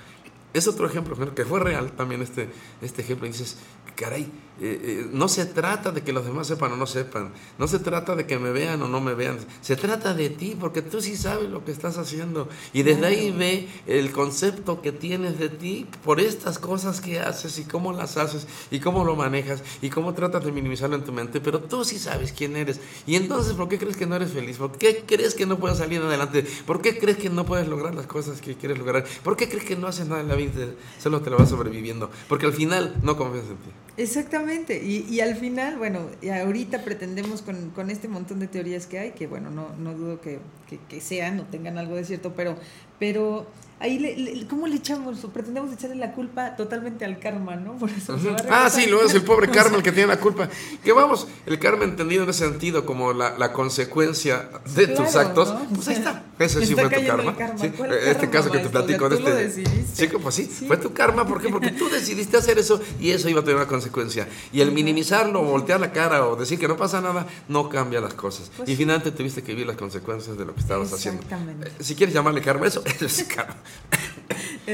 Es otro ejemplo ejemplo, que fue real también este, este ejemplo. Y dices, caray, eh, eh, no se trata de que los demás sepan o no sepan. No se trata de que me vean o no me vean. Se trata de ti, porque tú sí sabes lo que estás haciendo. Y desde ahí ve el concepto que tienes de ti por estas cosas que haces y cómo las haces y cómo lo manejas y cómo tratas de minimizarlo en tu mente. Pero tú sí sabes quién eres. Y entonces, ¿por qué crees que no eres feliz? ¿Por qué crees que no puedes salir adelante? ¿Por qué crees que no puedes lograr las cosas que quieres lograr? ¿Por qué crees que no haces nada en la vida? Solo te lo vas sobreviviendo. Porque al final no confías en ti. Exactamente, y, y al final, bueno, ahorita pretendemos con, con este montón de teorías que hay, que bueno, no, no dudo que, que, que sean o tengan algo de cierto, pero, pero ahí, le, le- ¿cómo le echamos? Pretendemos echarle la culpa totalmente al karma, ¿no? Por eso a Ah, sí, luego es el pobre karma el que tiene la culpa. Que vamos, el karma entendido en ese sentido como la, la consecuencia de tus actos, ¿no? pues ahí está. Ese sí está fue tu karma. karma. Sí, ¿Cuál Este karma, caso que te platico de este. Sí, pues sí, fue tu karma. ¿Por qué? Porque tú decidiste hacer eso y eso iba a tener una consecuencia. Y el minimizarlo, o voltear la cara o decir que no pasa nada, no cambia las cosas. Pues y finalmente tuviste que vivir las consecuencias de lo que estabas haciendo. Exactamente. Eh, Si quieres llamarle karma, eso es karma.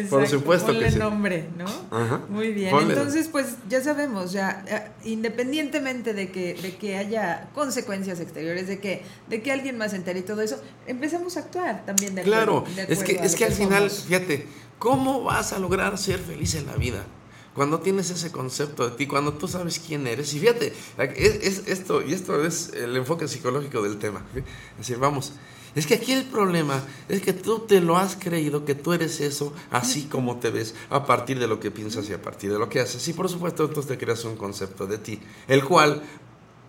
Por supuesto ponle que sí. nombre, ¿no? Ajá. Muy bien. Ponle. Entonces, pues ya sabemos, ya eh, independientemente de que de que haya consecuencias exteriores, de que de que alguien más entere y todo eso, empezamos a actuar también de Claro, acuerdo- de es que, es que al final, fíjate, ¿cómo vas a lograr ser feliz en la vida? Cuando tienes ese concepto de ti, cuando tú sabes quién eres. Y fíjate, es, es esto, y esto es el enfoque psicológico del tema. ¿sí? Es decir, vamos, es que aquí el problema es que tú te lo has creído que tú eres eso, así como te ves, a partir de lo que piensas y a partir de lo que haces. Y por supuesto, entonces te creas un concepto de ti, el cual,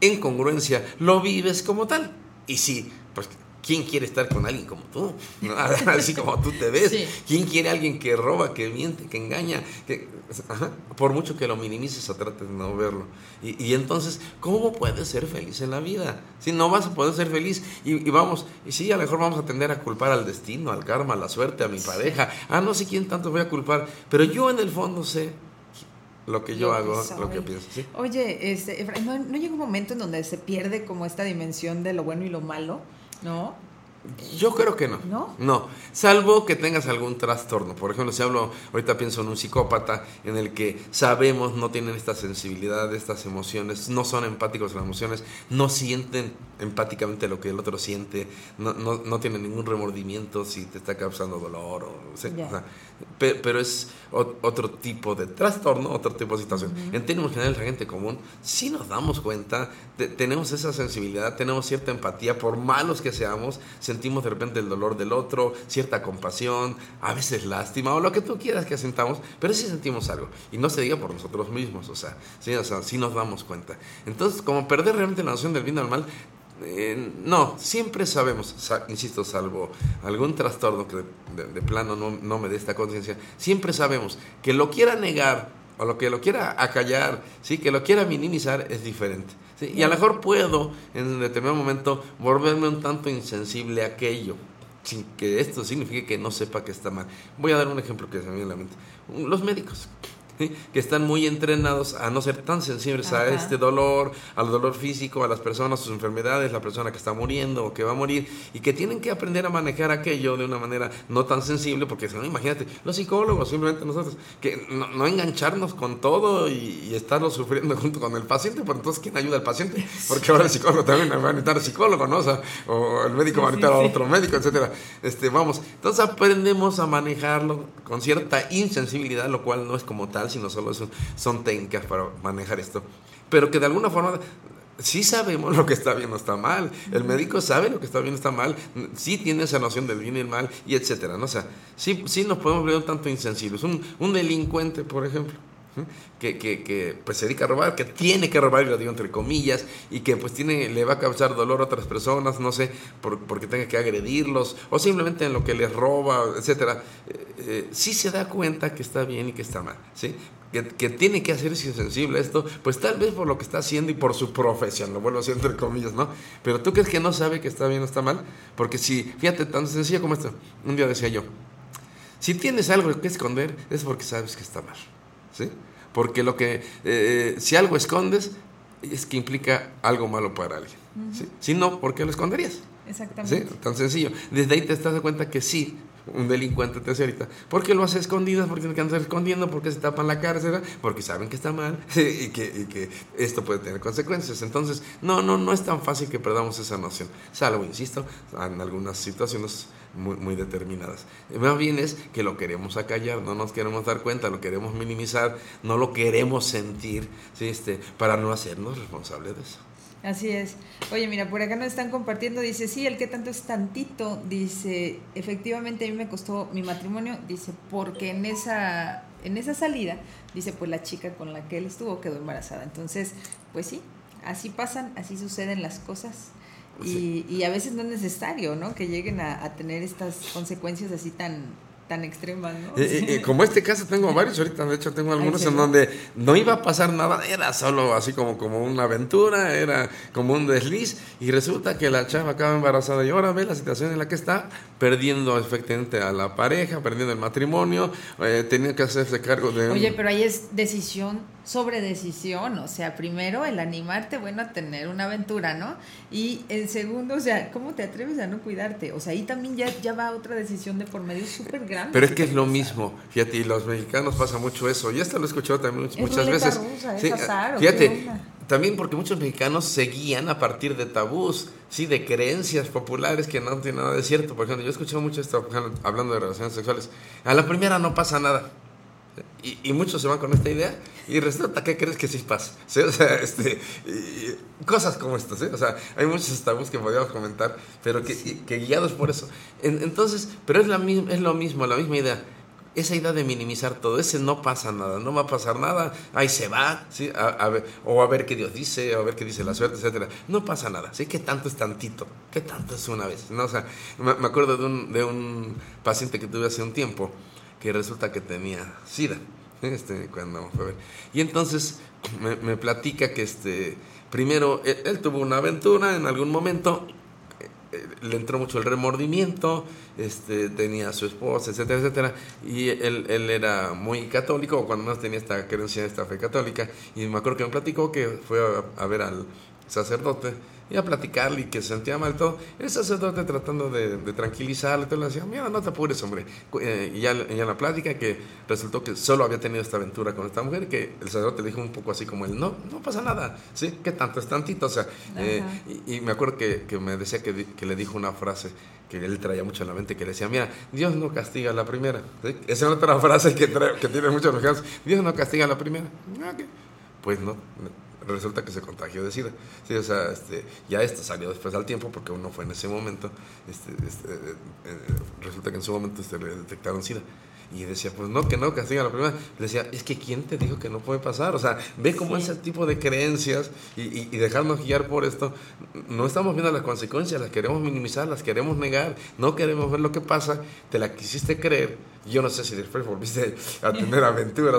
en congruencia, lo vives como tal. Y sí, pues, ¿quién quiere estar con alguien como tú? ¿No? Así como tú te ves. Sí. ¿Quién quiere alguien que roba, que miente, que engaña? Que, ajá, por mucho que lo minimices o trates de no verlo. Y, y entonces, ¿cómo puedes ser feliz en la vida? Si no vas a poder ser feliz y, y vamos, y sí, a lo mejor vamos a tender a culpar al destino, al karma, a la suerte, a mi pareja. Ah, no sé quién tanto voy a culpar, pero yo en el fondo sé lo que yo Lo hago, lo que pienso. ¿sí? Oye, este, ¿no, ¿no llega un momento en donde se pierde como esta dimensión de lo bueno y lo malo? ¿No? Yo creo que no. ¿No? No, salvo que tengas algún trastorno. Por ejemplo, si hablo, ahorita pienso en un psicópata en el que sabemos no tienen esta sensibilidad, estas emociones, no son empáticos a las emociones, no sienten empáticamente lo que el otro siente, no, no, no tienen ningún remordimiento si te está causando dolor o, sea, Ya. o sea, pe- pero es o- otro tipo de trastorno, otro tipo de situación. En términos generales, la gente común, sí nos damos cuenta, de- tenemos esa sensibilidad, tenemos cierta empatía, por malos que seamos, sentimos de repente el dolor del otro, cierta compasión, a veces lástima, o lo que tú quieras que sintamos, pero sí sentimos algo. Y no se diga por nosotros mismos, o sea, sí, o sea, sí nos damos cuenta. Entonces, como perder realmente la noción del bien y del mal, eh, no, siempre sabemos, sa- insisto, salvo algún trastorno que de, de- de plano no, no me dé esta conciencia, siempre sabemos que lo quiera negar o lo que lo quiera acallar, ¿sí? que lo quiera minimizar es diferente. ¿Sí? Y a lo mejor puedo en determinado momento volverme un tanto insensible a aquello, sin que esto signifique que no sepa que está mal. Voy a dar un ejemplo que se me viene a la mente. Los médicos. ¿Sí? que están muy entrenados a no ser tan sensibles a este dolor, al dolor físico, a las personas, sus enfermedades, la persona que está muriendo o que va a morir, y que tienen que aprender a manejar aquello de una manera no tan sensible, porque si no, imagínate, los psicólogos, simplemente nosotros, que no, no engancharnos con todo y, y estarlo sufriendo junto con el paciente, pero entonces, ¿quién ayuda al paciente? Porque ahora el psicólogo también va a necesitar al psicólogo, ¿no? O, sea, o el médico va a necesitar a otro médico, etcétera. Este, vamos, entonces aprendemos a manejarlo con cierta insensibilidad, lo cual no es como tal, sino solo son técnicas para manejar esto. Pero que de alguna forma sí sabemos lo que está bien o está mal. El médico sabe lo que está bien o está mal. Sí tiene esa noción del bien y el mal, y etcétera. ¿no? O sea, sí, sí nos podemos ver un tanto insensibles. Un, un delincuente, por ejemplo. Que, que, pues se dedica a robar, que tiene que robar, lo digo entre comillas, y que pues tiene, le va a causar dolor a otras personas, no sé, por- porque tenga que agredirlos, o simplemente en lo que les roba, etcétera, eh, eh, sí se da cuenta que está bien y que está mal, ¿sí? Que, que tiene que hacerse insensible a esto, pues tal vez por lo que está haciendo y por su profesión, lo vuelvo a decir entre comillas, ¿no? Pero tú crees que no sabe que está bien o está mal, porque si, fíjate, tan sencillo como esto, un día decía yo, si tienes algo que esconder es porque sabes que está mal, ¿sí? Porque lo que, eh, si algo escondes, es que implica algo malo para alguien. ¿sí? Si no, ¿por qué lo esconderías? Exactamente. ¿Sí? Tan sencillo. Desde ahí te estás dando cuenta que sí, un delincuente te hace ahorita. ¿Por qué lo hace escondidas? ¿Por qué se están escondiendo? ¿Por qué se tapan la cara? etcétera? Porque saben que está mal y que, y que esto puede tener consecuencias. Entonces, no, no, no es tan fácil que perdamos esa noción. Salvo, insisto, en algunas situaciones muy, muy determinadas. Más bien es que lo queremos acallar, no nos queremos dar cuenta, lo queremos minimizar, no lo queremos sentir, ¿sí? este, para no hacernos responsables de eso. Así es. Oye, mira, por acá nos están compartiendo, dice, sí, el que tanto es tantito, dice, efectivamente a mí me costó mi matrimonio, dice, porque en esa, en esa salida, dice, pues la chica con la que él estuvo quedó embarazada. Entonces, pues sí, así pasan, así suceden las cosas. Y, y a veces no es necesario, ¿no? Que lleguen a, a tener estas consecuencias así tan, tan extremas, ¿no? Eh, eh, eh, como este caso tengo varios ahorita, de hecho tengo algunos ¿en donde no iba a pasar nada, era solo así como, como una aventura, era como un desliz y resulta que la chava acaba embarazada y ahora ve la situación en la que está, perdiendo efectivamente a la pareja, perdiendo el matrimonio, eh, tenía que hacerse cargo de... Oye, pero ahí es decisión sobre decisión, o sea, primero el animarte, bueno, a tener una aventura, ¿no? Y el segundo, o sea, ¿cómo te atreves a no cuidarte? O sea, ahí también ya, ya va otra decisión de por medio súper grande. Pero es que es lo mismo, fíjate, y los mexicanos pasa mucho eso, y esto lo he escuchado también Es muchas veces. rusa, es Sí, azar, ¿o fíjate, también porque muchos mexicanos se guían a partir de tabús, sí, de creencias populares que no tienen nada de cierto. Por ejemplo, yo he escuchado mucho esto hablando de relaciones sexuales. A la primera no pasa nada. Y, y muchos se van con esta idea y resulta que crees que sí pasa. ¿sí? O sea, este, y- cosas como estas. ¿sí? O sea, hay muchos tabús que podríamos comentar, pero que, guiados por eso. En- entonces, pero es, la, misma- es lo mismo, la misma idea. Esa idea de minimizar todo, ese no pasa nada, no va a pasar nada, ahí se va, ¿sí? a, a ver, o a ver qué Dios dice, o a ver qué dice la suerte, etcétera. No pasa nada, ¿sí? ¿Qué tanto es tantito? ¿Qué tanto es una vez? ¿No? O sea, me, me acuerdo de un, de un paciente que tuve hace un tiempo que resulta que tenía SIDA, este, cuando fue a ver. Y entonces me, me platica que este, primero él, él tuvo una aventura en algún momento, eh, le entró mucho el remordimiento, este, tenía a su esposa, etcétera, etcétera, y él, él era muy católico, cuando menos tenía esta creencia, esta fe católica, y me acuerdo que me platicó que fue a ver al sacerdote y a platicarle y que se sentía mal todo. El sacerdote tratando de, de tranquilizarle, todo le decía, mira, no te apures, hombre. Eh, y ya, ya en la plática que resultó que solo había tenido esta aventura con esta mujer, que el sacerdote le dijo un poco así como él, no, no pasa nada, ¿sí? ¿Qué tanto? Es tantito, o sea, eh, y, y me acuerdo que, que me decía que, que le dijo una frase que él traía mucho en la mente, que le decía, mira, Dios no castiga a la primera. ¿sí? Esa es otra frase que, trae- que tiene muchos mexicanos, Dios no castiga a la primera. Ah. Pues no, resulta que se contagió de SIDA. Sí, o sea, este, ya esto salió después al tiempo porque uno fue en ese momento, este, este, eh, eh, resulta que en su momento este, le detectaron SIDA. Y decía, pues no, que no, castiga la primera. Le decía, es que ¿quién te dijo que no puede pasar? O sea, ve cómo ese tipo de creencias y, y- y dejarnos guiar por esto, no estamos viendo las consecuencias, las queremos minimizar, las queremos negar, no queremos ver lo que pasa, te la quisiste creer. Yo no sé si después volviste a tener aventuras,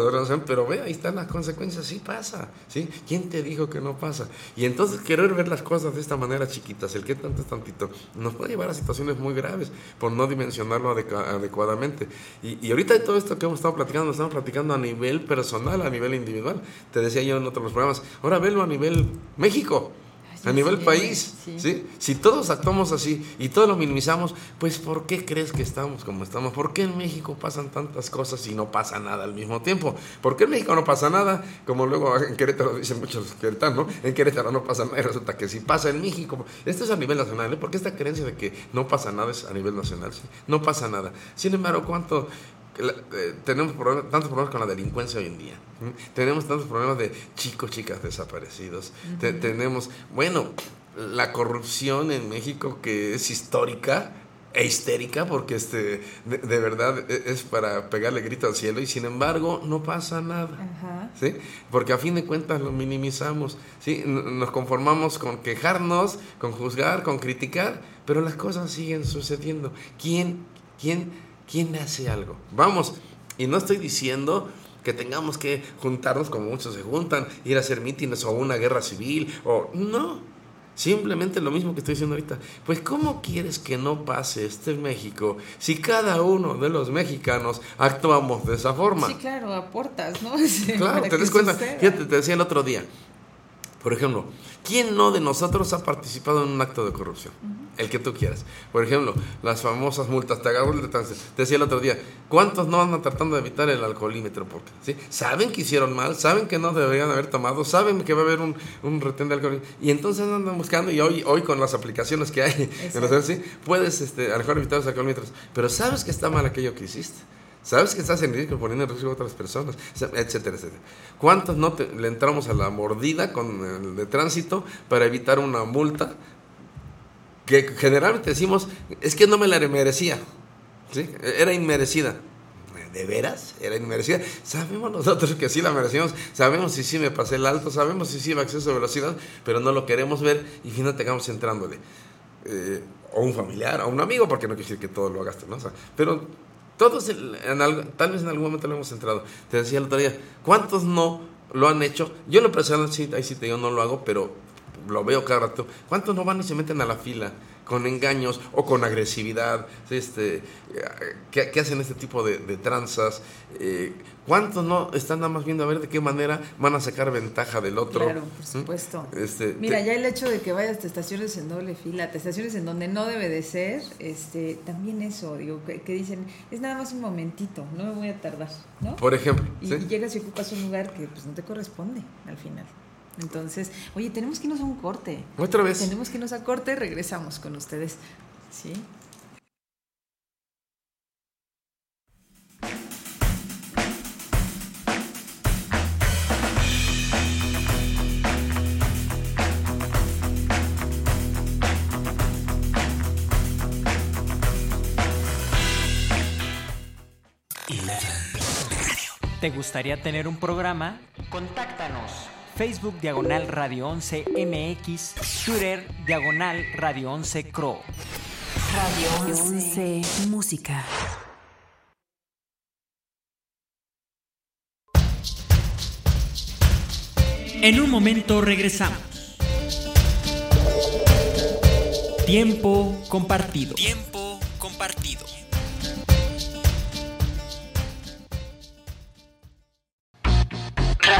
pero ve, ahí están las consecuencias, sí pasa, ¿sí? ¿Quién te dijo que no pasa? Y entonces querer ver las cosas de esta manera chiquitas, el que tanto es tantito, nos puede llevar a situaciones muy graves por no dimensionarlo adecu- adecuadamente. Y, y ahorita de todo esto que hemos estado platicando, lo estamos platicando a nivel personal, a nivel individual. Te decía yo en otros programas, ahora velo a nivel México. A nivel sí, país, sí. ¿sí? Si todos actuamos así y todos lo minimizamos, pues ¿por qué crees que estamos como estamos? ¿Por qué en México pasan tantas cosas y no pasa nada al mismo tiempo? ¿Por qué en México no pasa nada? Como luego en Querétaro dicen muchos queretanos, ¿no? En Querétaro no pasa nada y resulta que sí pasa en México. Esto es a nivel nacional, ¿eh? Porque esta creencia de que no pasa nada es a nivel nacional, ¿sí? No pasa nada. Sin embargo, ¿cuánto la- eh, tenemos problemas- tantos problemas con la delincuencia hoy en día. Tenemos tantos problemas de chicos, chicas desaparecidos. Te- tenemos, bueno, la corrupción en México que es histórica e histérica porque este de, de verdad e- es para pegarle grito al cielo y sin embargo no pasa nada. Ajá. ¿sí? Porque a fin de cuentas lo minimizamos, ¿sí? Nos conformamos con quejarnos, con juzgar, con criticar, pero las cosas siguen sucediendo. ¿Quién, quién, quién hace algo? Vamos, y no estoy diciendo que tengamos que juntarnos como muchos se juntan, ir a hacer mítines o una guerra civil, o no. Simplemente lo mismo que estoy diciendo ahorita. Pues ¿cómo quieres que no pase este México si cada uno de los mexicanos actuamos de esa forma? Sí, claro, aportas, ¿no? Claro, Para te das cuenta. suceda. Fíjate, te decía el otro día. Por ejemplo, ¿quién no de nosotros ha participado en un acto de corrupción? El que tú quieras. Por ejemplo, las famosas multas. Te, agarró el de tránsito. Te decía el otro día, ¿cuántos no andan tratando de evitar el alcoholímetro? Porque, ¿sí? Saben que hicieron mal, saben que no deberían haber tomado, saben que va a haber un, un retén de alcohol. Y entonces andan buscando, y hoy, hoy con las aplicaciones que hay, en los- ¿sí? puedes este, a lo mejor evitar los alcoholímetros. Pero sabes que está mal aquello que hiciste. Sabes que estás en riesgo poniendo en riesgo a otras personas, etcétera, etcétera. ¿Cuántos no le entramos a la mordida con el de tránsito para evitar una multa que generalmente decimos, es que no me la merecía, ¿sí? Era inmerecida. ¿De veras? Era inmerecida. Sabemos nosotros que sí la merecíamos, sabemos si sí me pasé el alto, sabemos si sí iba a exceso de velocidad, pero no lo queremos ver y finalmente acabamos entrándole. Eh, o un familiar, o un amigo, porque no quiere decir que todo lo hagas ¿no? Pero todos, tal vez en algún momento lo hemos entrado. Te decía el otro día, ¿cuántos no lo han hecho? Yo en lo personal, sí, ahí sí te digo, no lo hago, pero lo veo cada rato. ¿Cuántos no van y se meten a la fila con engaños o con agresividad? Este, eh, que hacen este tipo de, de tranzas. Eh, ¿Cuántos no están nada más viendo a ver de qué manera van a sacar ventaja del otro? Claro, por supuesto. Este, Mira, te- ya el hecho de que vayas a estaciones en doble fila, a estaciones en donde no debe de ser, este, también eso, digo, que, que dicen, es nada más un momentito, no me voy a tardar, ¿no? Por ejemplo, Y, ¿sí? y llegas y ocupas un lugar que pues no te corresponde al final. Entonces, oye, tenemos que irnos a un corte. Otra vez. Tenemos que irnos a corte, regresamos con ustedes. ¿Sí? ¿Te gustaría tener un programa? Contáctanos. Facebook Diagonal Radio 11 MX, Twitter Diagonal Radio 11 Cro. Radio 11 Música. En un momento regresamos. Tiempo compartido. Tiempo compartido.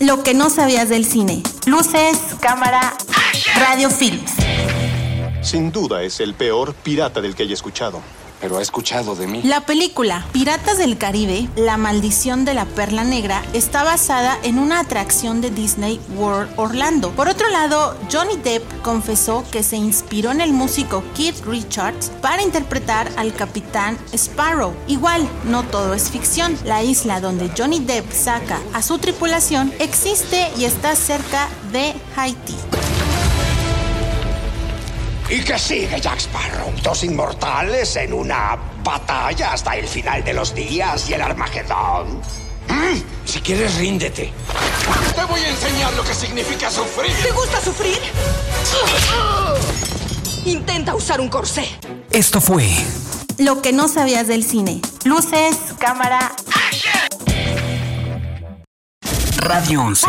Lo que no sabías del cine. Luces, cámara, radio films. Sin duda es el peor pirata del que haya escuchado. Pero ha escuchado de mí. La película Piratas del Caribe, La maldición de la perla negra, está basada en una atracción de Disney World Orlando. Por otro lado, Johnny Depp confesó que se inspiró en el músico Keith Richards para interpretar al capitán Sparrow. Igual, no todo es ficción. La isla donde Johnny Depp saca a su tripulación existe y está cerca de Haití. ¿Y qué sigue, Jack Sparrow? Dos inmortales en una batalla hasta el final de los días y el Armagedón. ¿Mm? Si quieres, ríndete. Te voy a enseñar lo que significa sufrir. ¿Te gusta sufrir? Intenta usar un corsé. Esto fue. Lo que no sabías del cine. Luces, cámara. Radio 11.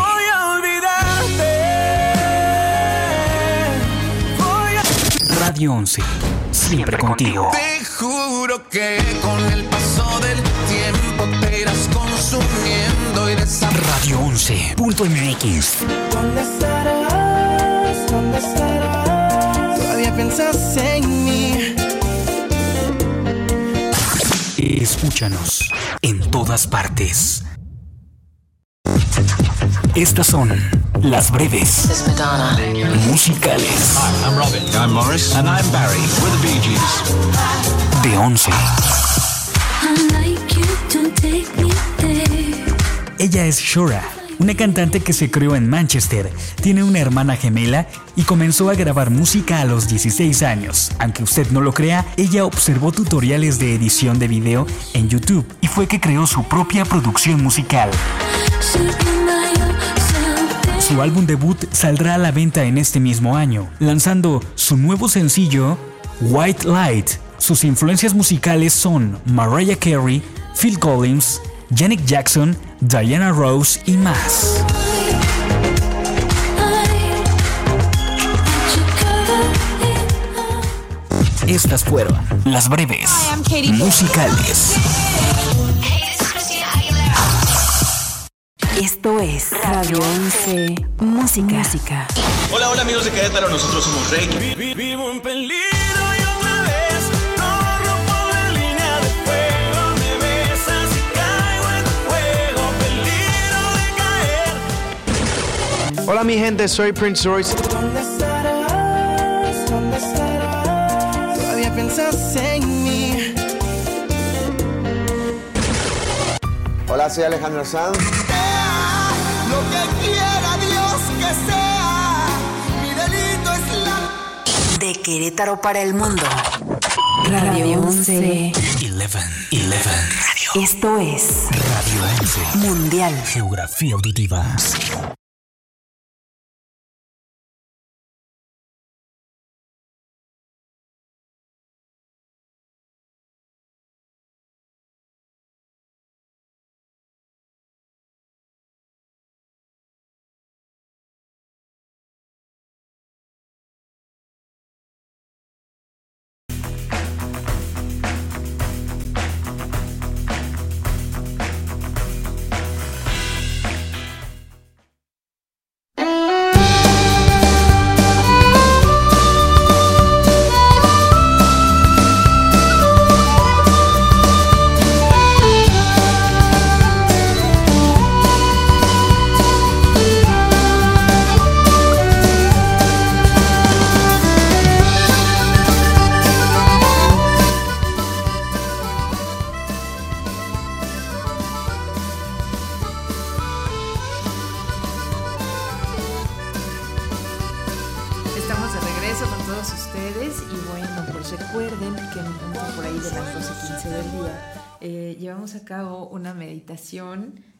Radio 11. Siempre contigo. Te juro que con el paso del tiempo te irás consumiendo y Radio 11.mx. ¿Dónde estarás? ¿Dónde estarás? Todavía piensas en mí. Escúchanos en todas partes. Estas son las breves musicales Hi, I'm Robin. I'm Morris. And I'm Barry. We're the Bee Gees. de 11. Ella es Shura, una cantante que se crió en Manchester, tiene una hermana gemela y comenzó a grabar música a los 16 años. Aunque usted no lo crea, ella observó tutoriales de edición de video en YouTube y fue que creó su propia producción musical. Su álbum debut saldrá a la venta en este mismo año, lanzando su nuevo sencillo White Light. Sus influencias musicales son Mariah Carey, Phil Collins, Janet Jackson, Diana Rose y más. Estas fueron las breves musicales. Esto es Radio 11 Música. Música. Hola, hola amigos de Querétaro, nosotros somos Rey. Vivo en peligro y otra vez no rompo la línea de fuego. Me besas y caigo en tu juego. Peligro de caer. Hola mi gente, soy Prince Royce. ¿Dónde estarás? ¿Dónde estarás? Todavía piensas en mí. Hola, soy Alejandro Sanz. De Querétaro para el mundo. Radio 11. 11. 11. Esto es Radio 11. Mundial. Geografía auditiva.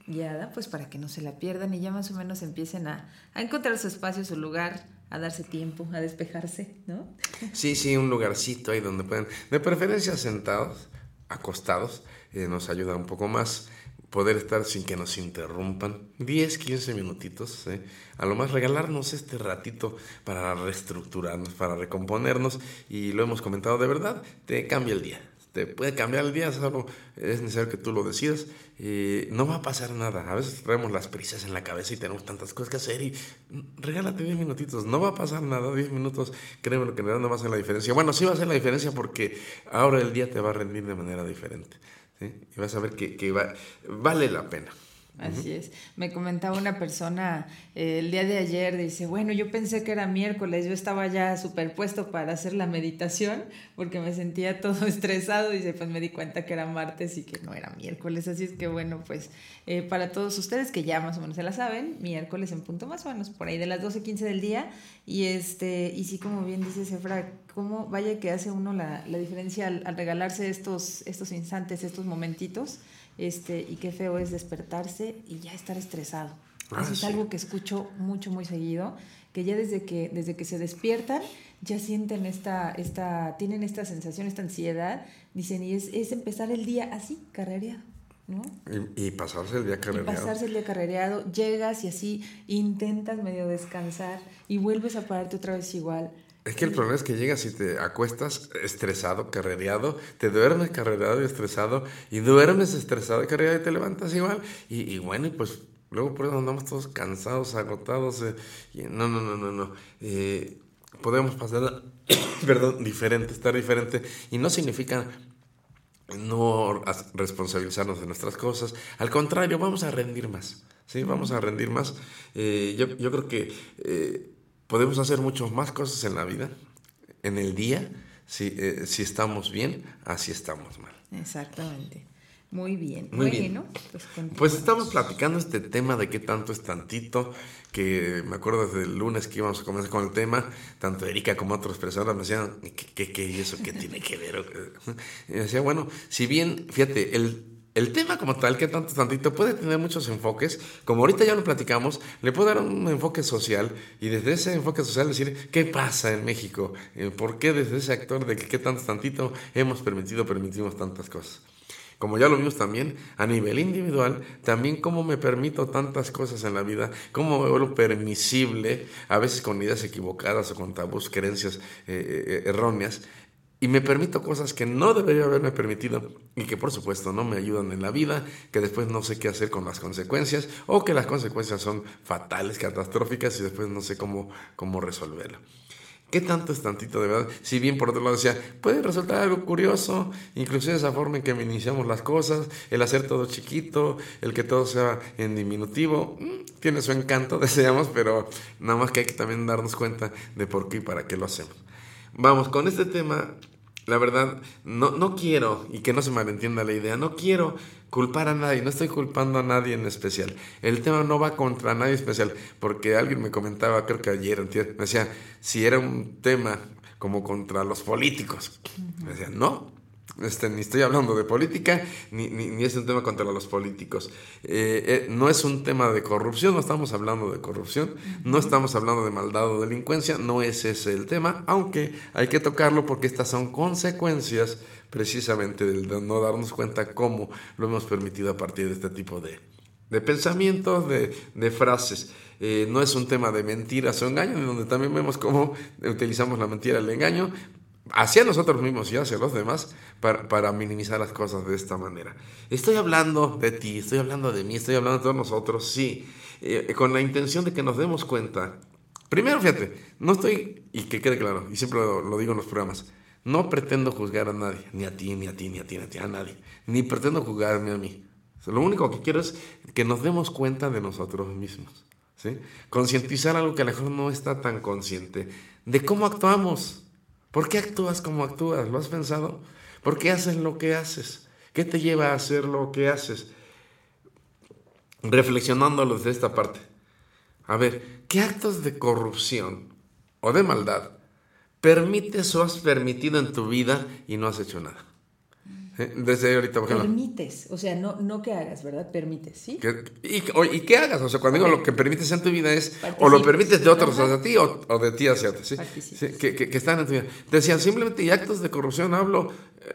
Guiada pues para que no se la pierdan y ya más o menos empiecen a, a encontrar su espacio, su lugar, a darse tiempo, a despejarse, ¿no? Sí, sí, un lugarcito ahí donde pueden, de preferencia sentados, acostados, eh, nos ayuda un poco más poder estar sin que nos interrumpan. 10, 15 minutitos, ¿eh? a lo más regalarnos este ratito para reestructurarnos, para recomponernos y lo hemos comentado de verdad, te cambia el día. Te puede cambiar el día, solo es necesario que tú lo decidas. Eh, no va a pasar nada. A veces traemos las prisas en la cabeza y tenemos tantas cosas que hacer y regálate 10 minutitos. No va a pasar nada, 10 minutos, créeme lo que en realidad no va a hacer la diferencia. Bueno, sí va a hacer la diferencia porque ahora el día te va a rendir de manera diferente. Y vas a ver que, que va- vale la pena. Así es. Me comentaba una persona eh, el día de ayer, dice, bueno, yo pensé que era miércoles, yo estaba ya superpuesto para hacer la meditación porque me sentía todo estresado, dice, pues me di cuenta que era martes y que no era miércoles, así es que bueno, pues eh, para todos ustedes que ya más o menos se la saben, miércoles en punto más o menos, por ahí de las 12.15 del día, y este, y sí, como bien dice Sefra, cómo vaya que hace uno la, la diferencia al, al regalarse estos, estos instantes, estos momentitos, este, y qué feo es despertarse y ya estar estresado. Ah, Eso es sí. algo que escucho mucho, muy seguido, que ya desde que, desde que se despiertan, ya sienten esta, esta, tienen esta sensación, esta ansiedad, dicen, y es, es empezar el día así, carrereado, ¿no? Y, y pasarse el día Y carrereado. pasarse el día carrereado, llegas y así intentas medio descansar y vuelves a pararte otra vez igual. Es que el problema es que llegas y te acuestas estresado, carrereado, te duermes carrereado y estresado, y duermes estresado y carrereado y te levantas igual. Y, bueno, y pues luego por eso andamos todos cansados, agotados. eh, y no, no, no, no, no. Eh, podemos pasar, perdón, diferente, estar diferente. Y no significa no responsabilizarnos de nuestras cosas. Al contrario, vamos a rendir más. ¿sí? Vamos a rendir más. Eh, yo, yo creo que podemos hacer muchas más cosas en la vida, en el día, si, eh, si estamos bien, así estamos mal. Exactamente. Muy bien. Muy bueno, bien. pues Pues estamos platicando este tema de qué tanto es tantito, que me acuerdo desde el lunes que íbamos a comenzar con el tema, tanto Erika como otras personas me decían, ¿qué, qué, qué eso qué tiene que ver? Y decía, bueno, si bien, fíjate, el el tema como tal, que tanto tantito, puede tener muchos enfoques. Como ahorita ya lo platicamos, le puedo dar un enfoque social y desde ese enfoque social decir qué pasa en México, eh, por qué desde ese actor de qué tanto tantito hemos permitido, permitimos tantas cosas. Como ya lo vimos también a nivel individual, también cómo me permito tantas cosas en la vida, cómo me vuelvo permisible, a veces con ideas equivocadas o con tabús, creencias eh, eh, erróneas, y me permito cosas que no debería haberme permitido y que por supuesto no me ayudan en la vida, que después no sé qué hacer con las consecuencias o que las consecuencias son fatales, catastróficas y después no sé cómo, cómo resolverlo. ¿Qué tanto es tantito de verdad? Si bien por otro lado decía, puede resultar algo curioso, inclusive esa forma en que iniciamos las cosas, el hacer todo chiquito, el que todo sea en diminutivo, mm, tiene su encanto, deseamos, pero nada más que hay que también darnos cuenta de por qué y para qué lo hacemos. Vamos, con este tema, la verdad, no, no quiero, y que no se malentienda la idea, no quiero culpar a nadie, no estoy culpando a nadie en especial. El tema no va contra nadie especial, porque alguien me comentaba, creo que ayer, me decía, si era un tema como contra los políticos. Me decía, no, este, ni estoy hablando de política, ni, ni, ni, es un tema contra los políticos. Eh, eh, no es un tema de corrupción, no estamos hablando de corrupción, no estamos hablando de maldad o delincuencia, no es ese el tema, aunque hay que tocarlo porque estas son consecuencias precisamente de no darnos cuenta cómo lo hemos permitido a partir de este tipo de, de pensamientos, de, de frases. Eh, no es un tema de mentiras o engaños, donde también vemos cómo utilizamos la mentira, el engaño, hacia nosotros mismos y hacia los demás para, para, minimizar las cosas de esta manera. Estoy hablando de ti, estoy hablando de mí, estoy hablando de todos nosotros, sí, eh, con la intención de que nos demos cuenta. Primero, fíjate, no estoy, y que quede claro, y siempre lo, lo digo en los programas, no pretendo juzgar a nadie, ni a ti, ni a ti, ni a ti, ni a ti, a nadie, ni pretendo juzgarme a mí. Lo único que quiero es que nos demos cuenta de nosotros mismos. ¿sí? Concientizar algo que a lo mejor no está tan consciente de cómo actuamos. ¿Por qué actúas como actúas? ¿Lo has pensado? ¿Por qué haces lo que haces? ¿Qué te lleva a hacer lo que haces? Reflexionándolo desde esta parte. A ver, ¿qué actos de corrupción o de maldad permites o has permitido en tu vida y no has hecho nada? ¿Eh? Desde ahorita, por ejemplo. Permites, o sea, no, no que hagas, ¿verdad? Permites, ¿sí? Que, y, o, y qué hagas, o sea, cuando digo lo que permites en tu vida es o lo permites de otros hacia ti o, o, de ti hacia otros, ¿sí? sí que, que, que, están en tu vida. Decían, simplemente y actos de corrupción hablo,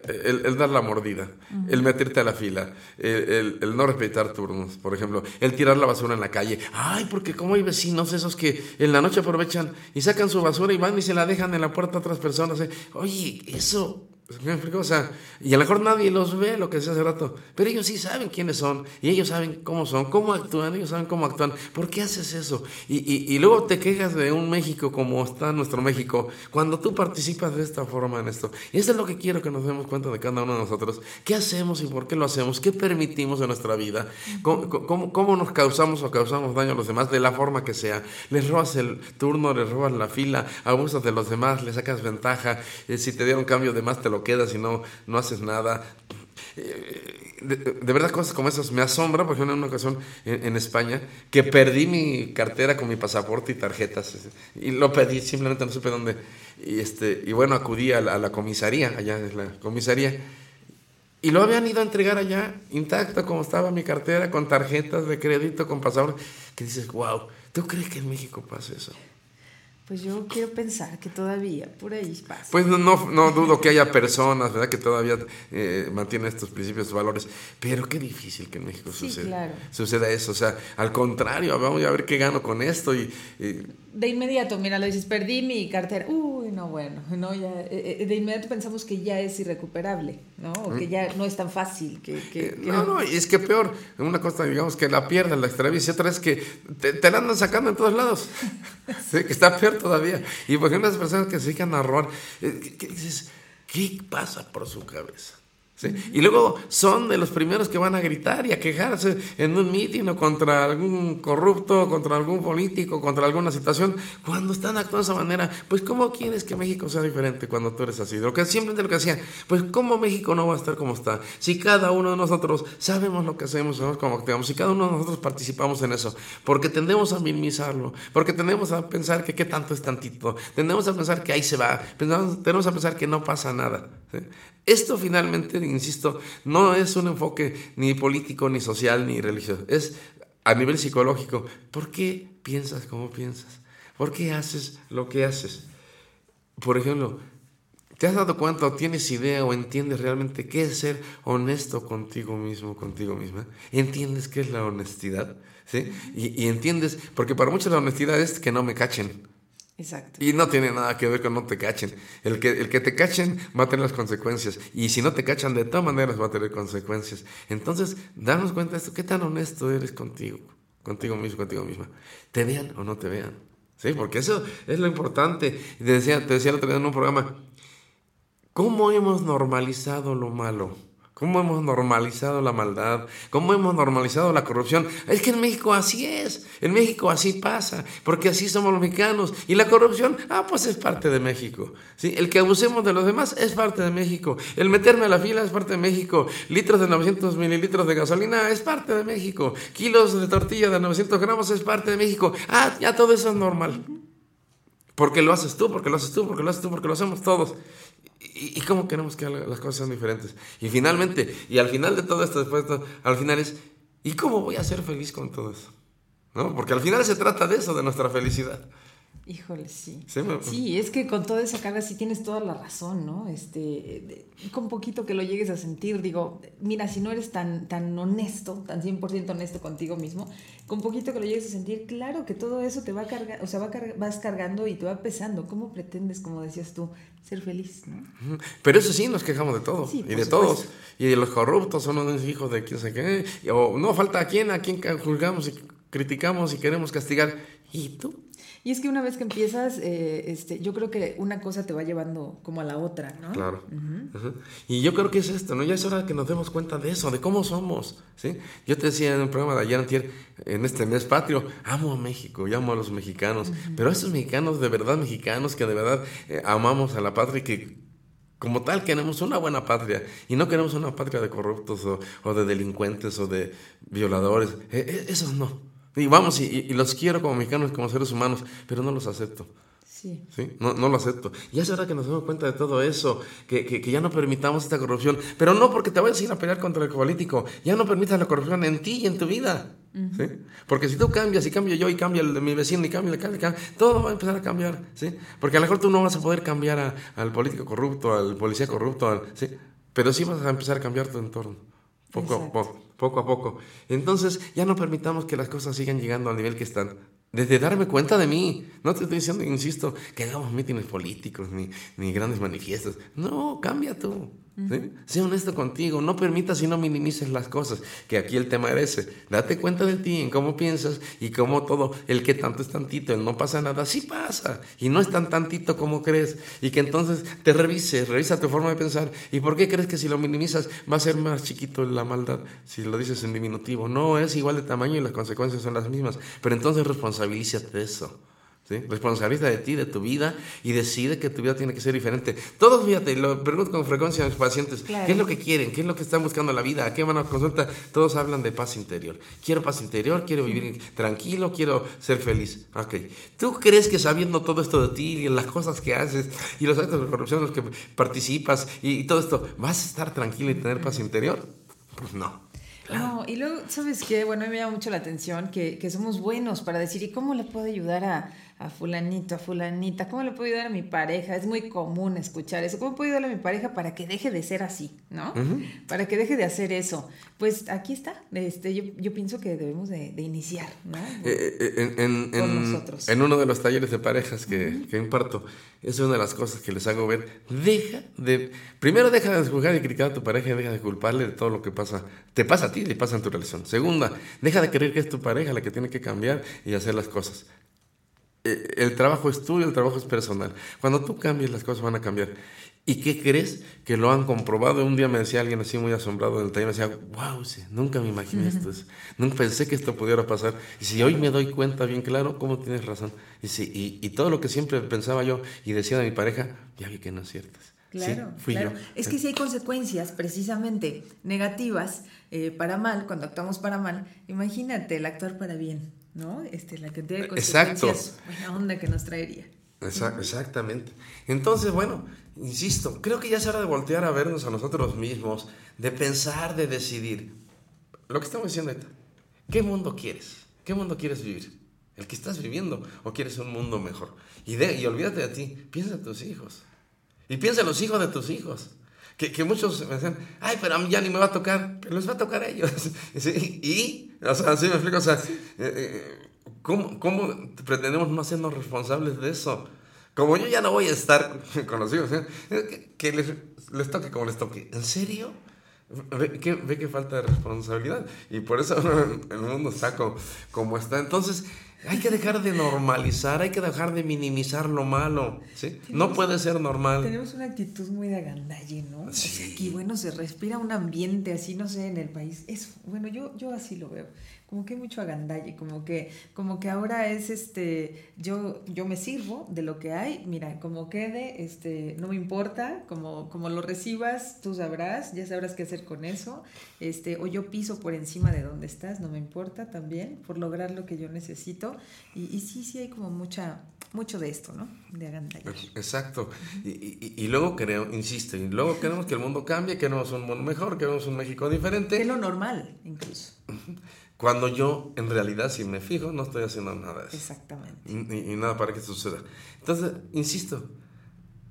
eh, el, el dar la mordida, uh -huh. el meterte a la fila, el, el, el, no respetar turnos, por ejemplo, el tirar la basura en la calle. Ay, porque como hay vecinos esos que en la noche aprovechan y sacan su basura y van y se la dejan en la puerta a otras personas. ¿eh? Oye, eso ¿Me explico? O sea, y a lo mejor nadie los ve, lo que decía hace rato, pero ellos sí saben quiénes son, y ellos saben cómo son, cómo actúan, ellos saben cómo actúan. ¿Por qué haces eso? Y, y, y luego te quejas de un México como está nuestro México, cuando tú participas de esta forma en esto. Y eso es lo que quiero que nos demos cuenta de cada uno de nosotros. ¿Qué hacemos y por qué lo hacemos? ¿Qué permitimos en nuestra vida? ¿Cómo, cómo, cómo nos causamos o causamos daño a los demás de la forma que sea? Les robas el turno, les robas la fila, abusas de los demás, les sacas ventaja. Eh, si te dieron cambio de más, te lo quedas y no, no haces nada. De, de, verdad cosas como esas me asombra, por ejemplo, en una ocasión en, España, que perdí mi cartera con mi pasaporte y tarjetas, y lo pedí, simplemente no supe dónde, y, este, y bueno, acudí a la, a la comisaría, allá es la comisaría, y lo habían ido a entregar allá, intacto como estaba mi cartera, con tarjetas de crédito, con pasaporte, que dices, wow, ¿tú crees que en México pasa eso? Pues yo quiero pensar que todavía por ahí pasa. Pues no, no, no dudo que haya personas, ¿verdad?, que todavía eh, mantienen estos principios, valores, pero qué difícil que en México sí, suceda, claro. suceda eso. O sea, al contrario, vamos a ver qué gano con esto y, y de inmediato, mira, lo dices, perdí mi cartera. Uy, no, bueno, no, ya, eh, de inmediato pensamos que ya es irrecuperable, ¿no? O que ya no es tan fácil. Que, que, que... No, no, y es que peor, una cosa, digamos, que la pierdas, la extravías, y otra es que te, te, la andan sacando en todos lados. ¿Sí? Que está peor todavía. Y por ejemplo, las personas que se dedican a robar, eh, ¿qué, dices? ¿Qué pasa por su cabeza? ¿Sí? Y luego son de los primeros que van a gritar y a quejarse en un mitin o contra algún corrupto, contra algún político, contra alguna situación, cuando están actuando de esa manera. Pues, ¿cómo quieres que México sea diferente cuando tú eres así? Lo que siempre te lo que hacía, pues, ¿cómo México no va a estar como está? Si cada uno de nosotros sabemos lo que hacemos, sabemos cómo actuamos, si cada uno de nosotros participamos en eso, porque tendemos a minimizarlo, porque tendemos a pensar que qué tanto es tantito, tendemos a pensar que ahí se va, tendemos a pensar que no pasa nada. ¿sí? Esto finalmente insisto, no es un enfoque ni político, ni social, ni religioso. Es a nivel psicológico. ¿Por qué piensas como piensas? ¿Por qué haces lo que haces? Por ejemplo, ¿te has dado cuenta o tienes idea o entiendes realmente qué es ser honesto contigo mismo, contigo misma? ¿Entiendes qué es la honestidad? ¿Sí? Y, y entiendes, porque para muchos la honestidad es que no me cachen. Exacto. Y no tiene nada que ver con no te cachen. El que, el que te cachen va a tener las consecuencias. Y si no te cachan, de todas maneras va a tener consecuencias. Entonces, darnos cuenta de esto. ¿Qué tan honesto eres contigo? Contigo mismo, contigo misma. Te vean o no te vean. Sí, porque eso es lo importante. Te decía, te decía el otro día en un programa, ¿cómo hemos normalizado lo malo? ¿Cómo hemos normalizado la maldad? ¿Cómo hemos normalizado la corrupción? Es que en México así es. En México así pasa. Porque así somos los mexicanos. Y la corrupción, ah, pues es parte de México. ¿sí? El que abusemos de los demás es parte de México. El meterme a la fila es parte de México. Litros de 900 mililitros de gasolina es parte de México. Kilos de tortilla de 900 gramos es parte de México. Ah, ya todo eso es normal. Porque lo haces tú, porque lo haces tú, porque lo haces tú, porque lo hacemos todos. ¿Y, cómo queremos que las cosas sean diferentes? Y finalmente, y al final de todo esto, después de todo, al final es, ¿y cómo voy a ser feliz con todo eso? ¿No? Porque al final se trata de eso, de nuestra felicidad. Híjole, sí. Sí, me- Sí, es que con todo eso, Carla, sí tienes toda la razón, ¿no? Este, de- con poquito que lo llegues a sentir, digo, mira, si no eres tan, tan honesto, tan 100% honesto contigo mismo, con poquito que lo llegues a sentir, claro que todo eso te va a cargar, o sea, va carga- vas cargando y te va pesando. ¿Cómo pretendes, como decías tú, ser feliz, no? Pero eso sí, nos quejamos de todo. Sí, y de supuesto. todos. Y de los corruptos son unos hijos de quién sé qué. O no falta a quién, a quién juzgamos y criticamos y queremos castigar. ¿Y tú? Y es que una vez que empiezas, eh, este, yo creo que una cosa te va llevando como a la otra, ¿no? Claro. Y yo creo que es esto, ¿no? Ya es hora que nos demos cuenta de eso, de cómo somos, ¿sí? Yo te decía en el programa de ayer, antier, en este mes patrio, amo a México, y amo a los mexicanos, pero a esos mexicanos de verdad mexicanos que de verdad eh, amamos a la patria y que como tal queremos una buena patria y no queremos una patria de corruptos o, o de delincuentes o de violadores, Eh, eh, esos no. Y vamos, y, los quiero como mexicanos, como seres humanos, pero no los acepto. Sí. ¿sí? No, no lo acepto. Y es hora que nos demos cuenta de todo eso, que, que- que ya no permitamos esta corrupción, pero no porque te vayas a ir a pelear contra el político, ya no permitas la corrupción en ti y en tu vida. ¿sí? Porque si tú cambias y cambio yo y cambia el de mi vecino y cambia, cambia, cambia, todo va a empezar a cambiar. ¿sí? Porque a lo mejor tú no vas a poder cambiar a- al político corrupto, al policía corrupto, al- ¿sí? pero sí vas a empezar a cambiar tu entorno. Poco a poco, poco a poco. Entonces, ya no permitamos que las cosas sigan llegando al nivel que están. Desde darme cuenta de mí. No te estoy diciendo, insisto, que hagamos mítines políticos ni, ni grandes manifiestos. No, cambia tú. ¿Sí? Sé honesto contigo. No permitas y no minimices las cosas. Que aquí el tema era ese. Date cuenta de ti, en cómo piensas y cómo todo. El que tanto es tantito, el no pasa nada, sí pasa. Y no es tan tantito como crees. Y que entonces te revises, revisa tu forma de pensar. ¿Y por qué crees que si lo minimizas va a ser más chiquito la maldad? Si lo dices en diminutivo. No, es igual de tamaño y las consecuencias son las mismas. Pero entonces responsabilízate de eso. ¿Sí? Responsabiliza de ti, de tu vida y decide que tu vida tiene que ser diferente. Todos, fíjate, lo pregunto con frecuencia a mis pacientes, Claro. ¿qué es lo que quieren? ¿Qué es lo que están buscando en la vida? ¿A qué van a consulta? Todos hablan de paz interior. Quiero paz interior, quiero vivir tranquilo, quiero ser feliz. Ok. ¿Tú crees que sabiendo todo esto de ti y las cosas que haces y los actos de corrupción en los que participas y, y todo esto, ¿vas a estar tranquilo y tener paz interior? Pues no. No, y luego, ¿sabes qué? Bueno, a mí me llama mucho la atención que, que somos buenos para decir, ¿y cómo le puedo ayudar a, a fulanito, a fulanita? ¿Cómo le puedo ayudar a mi pareja? Es muy común escuchar eso. ¿Cómo puedo ayudar a mi pareja para que deje de ser así, ¿no? Para que deje de hacer eso. Pues aquí está. Este, yo, yo pienso que debemos de, de iniciar, ¿no? Eh, eh, en, en- Con en- nosotros. en uno de los talleres de parejas que, que imparto, es una de las cosas que les hago ver. Deja de. Primero, deja de juzgar y criticar a tu pareja y deja de culparle de todo lo que pasa. Te pasa a ti y le pasa en tu relación. Segunda, deja de creer que es tu pareja la que tiene que cambiar y hacer las cosas. Eh, El trabajo es tuyo, el trabajo es personal. Cuando tú cambies, las cosas van a cambiar. ¿Y qué crees? Que lo han comprobado. Un día me decía alguien así muy asombrado en el taller, me decía, wow, sí, nunca me imaginé esto. Nunca pensé que esto pudiera pasar. Y si hoy me doy cuenta bien claro, ¿cómo tienes razón? Y, si, y, y todo lo que siempre pensaba yo y decía de mi pareja, ya vi que no es cierto. Claro, Sí, fui claro. yo. Es que si hay consecuencias precisamente negativas eh, para mal, cuando actuamos para mal, imagínate el actuar para bien, ¿no? Este, la cantidad de Exacto. consecuencias, buena onda que nos traería. Exa- exactamente. Entonces, bueno, insisto, creo que ya es hora de voltear a vernos a nosotros mismos, de pensar, de decidir. Lo que estamos diciendo ahorita. ¿Qué mundo quieres? ¿Qué mundo quieres vivir? ¿El que estás viviendo o quieres un mundo mejor? Y, de, y olvídate de ti, piensa en tus hijos. Y piensa en los hijos de tus hijos. Que, que muchos me decían, ay, pero a mí ya ni me va a tocar, pero les va a tocar a ellos. Sí, Y, o sea, así me explico, o sea, eh, eh, ¿cómo, ¿cómo pretendemos no hacernos responsables de eso? Como yo ya no voy a estar con los hijos, ¿eh? que, que les, les toque como les toque. ¿En serio? Ve que, ve que falta de responsabilidad. Y por eso el mundo está como, como está. Entonces, hay que dejar de normalizar, hay que dejar de minimizar lo malo. ¿sí? No puede ser normal. Tenemos una actitud muy de agandalle, ¿no? O sea, aquí, bueno, se respira un ambiente así, no sé, en el país. Es, bueno, yo, yo así lo veo. Como que hay mucho agandalle, como que, como que ahora es este, yo, yo me sirvo de lo que hay, mira, como quede, este, no me importa, como, como lo recibas, tú sabrás, ya sabrás qué hacer con eso, este, o yo piso por encima de donde estás, no me importa también, por lograr lo que yo necesito. Y, y sí, sí hay como mucha, mucho de esto, ¿no? De agandalle. Exacto. Y, y- y luego queremos, insisto, y luego queremos que el mundo cambie, queremos un mundo mejor, queremos un México diferente. Que es lo normal, incluso. Cuando yo, en realidad, si me fijo, no estoy haciendo nada de eso. Exactamente. Y, y nada para que suceda. Entonces, insisto,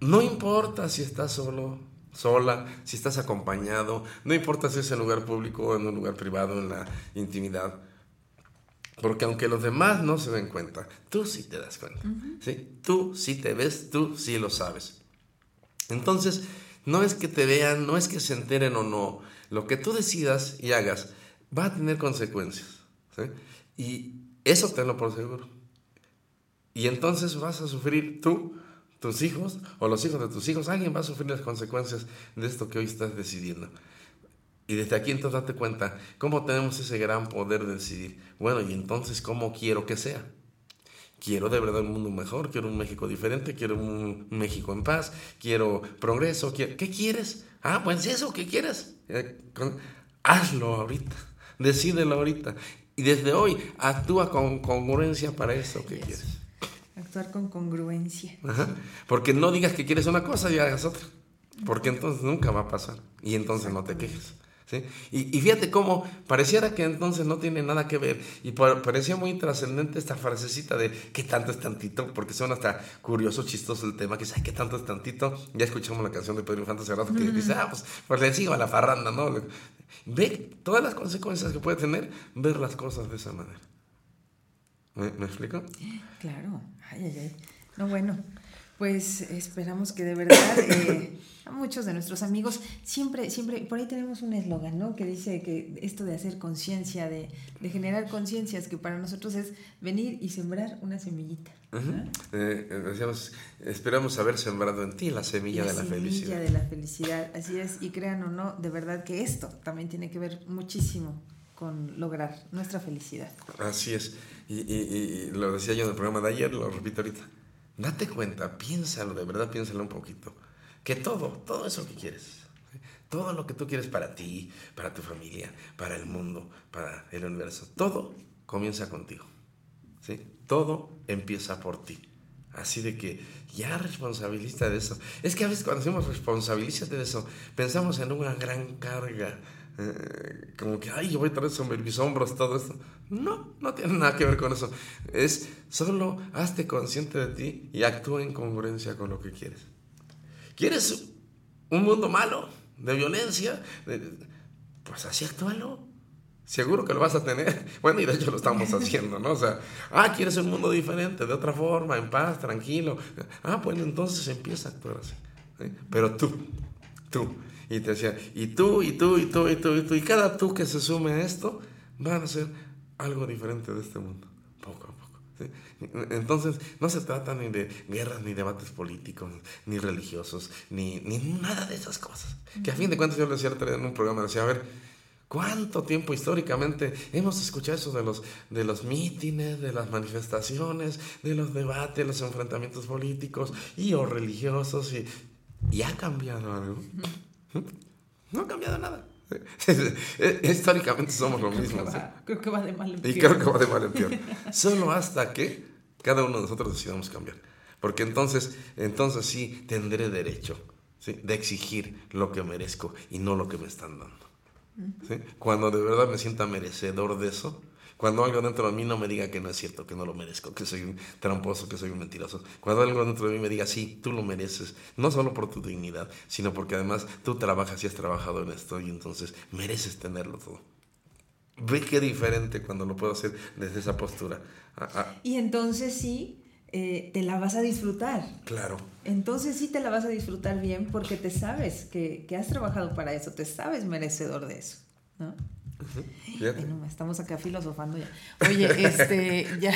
no importa si estás solo, sola, si estás acompañado, no importa si es en lugar público o en un lugar privado, en la intimidad. Porque aunque los demás no se den cuenta, tú sí te das cuenta. ¿sí? Tú sí te ves, tú sí lo sabes. Entonces, no es que te vean, no es que se enteren o no. Lo que tú decidas y hagas va a tener consecuencias. Y eso tenlo por seguro. Y entonces vas a sufrir tú, tus hijos o los hijos de tus hijos. Alguien va a sufrir las consecuencias de esto que hoy estás decidiendo. Y desde aquí entonces date cuenta cómo tenemos ese gran poder de decidir. Bueno, y entonces cómo quiero que sea. Quiero de verdad un mundo mejor, quiero un México diferente, quiero un México en paz, quiero progreso. ¿Qué quieres? Ah, pues eso, ¿qué quieres? Eh, hazlo ahorita, decídelo ahorita. Y desde hoy actúa con congruencia para eso que quieres. Actuar con congruencia. Ajá. Porque no digas que quieres una cosa y hagas otra. Porque entonces nunca va a pasar. Y entonces no te quejes. ¿sí? Y, y fíjate cómo pareciera que entonces no tiene nada que ver. Y pa- parecía muy trascendente esta frasecita de qué tanto es tantito. Porque suena hasta curioso, chistoso el tema. Que dice, ay, qué tanto es tantito. Ya escuchamos la canción de Pedro Infante hace rato que Ujú. dice, ah, pues, pues le sigo a la farranda, ¿no? Ve todas las consecuencias que puede tener ver las cosas de esa manera. ¿Me, me explico? Claro. Ay, ay, ay. No, bueno. Pues esperamos que de verdad eh, a muchos de nuestros amigos siempre, siempre, por ahí tenemos un eslogan, ¿no? Que dice que esto de hacer conciencia, de, de generar conciencias, que para nosotros es venir y sembrar una semillita. Eh, eh, decíamos, esperamos haber sembrado en ti la semilla de la semilla felicidad. de la felicidad, así es. Y crean o no, de verdad que esto también tiene que ver muchísimo con lograr nuestra felicidad. Así es. Y, y- y lo decía yo en el programa de ayer, lo repito ahorita. Date cuenta, piénsalo, de verdad piénsalo un poquito. Que todo, todo eso que quieres, todo lo que tú quieres para ti, para tu familia, para el mundo, para el universo, todo comienza contigo. ¿sí? Todo empieza por ti. Así de que ya responsabilízate de eso. Es que a veces cuando decimos responsabilízate de eso, pensamos en una gran carga. Eh, como que, ay, yo voy a traer sobre mis hombros todo esto. No, no tiene nada que ver con eso. Es solo hazte consciente de ti y actúa en congruencia con lo que quieres. ¿Quieres un mundo malo, de violencia? Pues así actúalo. Seguro que lo vas a tener. Bueno, y de hecho lo estamos haciendo, ¿no? O sea, ah, quieres un mundo diferente, de otra forma, en paz, tranquilo. Ah, bueno, entonces empieza a actuar así. ¿sí? Pero tú, tú. Y te decía, y tú, y tú, y tú, y tú, y tú. Y cada tú que se sume a esto, van a ser algo diferente de este mundo. Poco a poco. ¿sí? Entonces, no se trata ni de guerras, ni debates políticos, ni religiosos, ni, ni nada de esas cosas. Que a fin de cuentas yo le decía en un programa, decía, a ver, ¿cuánto tiempo históricamente hemos escuchado eso de los, de los mítines, de las manifestaciones, de los debates, los enfrentamientos políticos y o religiosos? Y, ¿y ha cambiado algo? No ha cambiado nada. Históricamente somos lo Creo mismo. va- ¿sí? creo que va de mal en Y peor. creo que va de mal en peor. Solo hasta que cada uno de nosotros decidamos cambiar. Porque entonces, entonces sí tendré derecho ¿sí? de exigir lo que merezco y no lo que me están dando. ¿sí? Cuando de verdad me sienta merecedor de eso, cuando algo dentro de mí no me diga que no es cierto, que no lo merezco, que soy un tramposo, que soy un mentiroso. Cuando algo dentro de mí me diga, sí, tú lo mereces, no solo por tu dignidad, sino porque además tú trabajas y has trabajado en esto y entonces mereces tenerlo todo. Ve qué diferente cuando lo puedo hacer desde esa postura. Ah, ah, Y entonces sí, eh, te la vas a disfrutar. claro. Entonces sí te la vas a disfrutar bien porque te sabes que, que has trabajado para eso, te sabes merecedor de eso. ¿no? Bueno, estamos acá filosofando ya. Oye, este, ya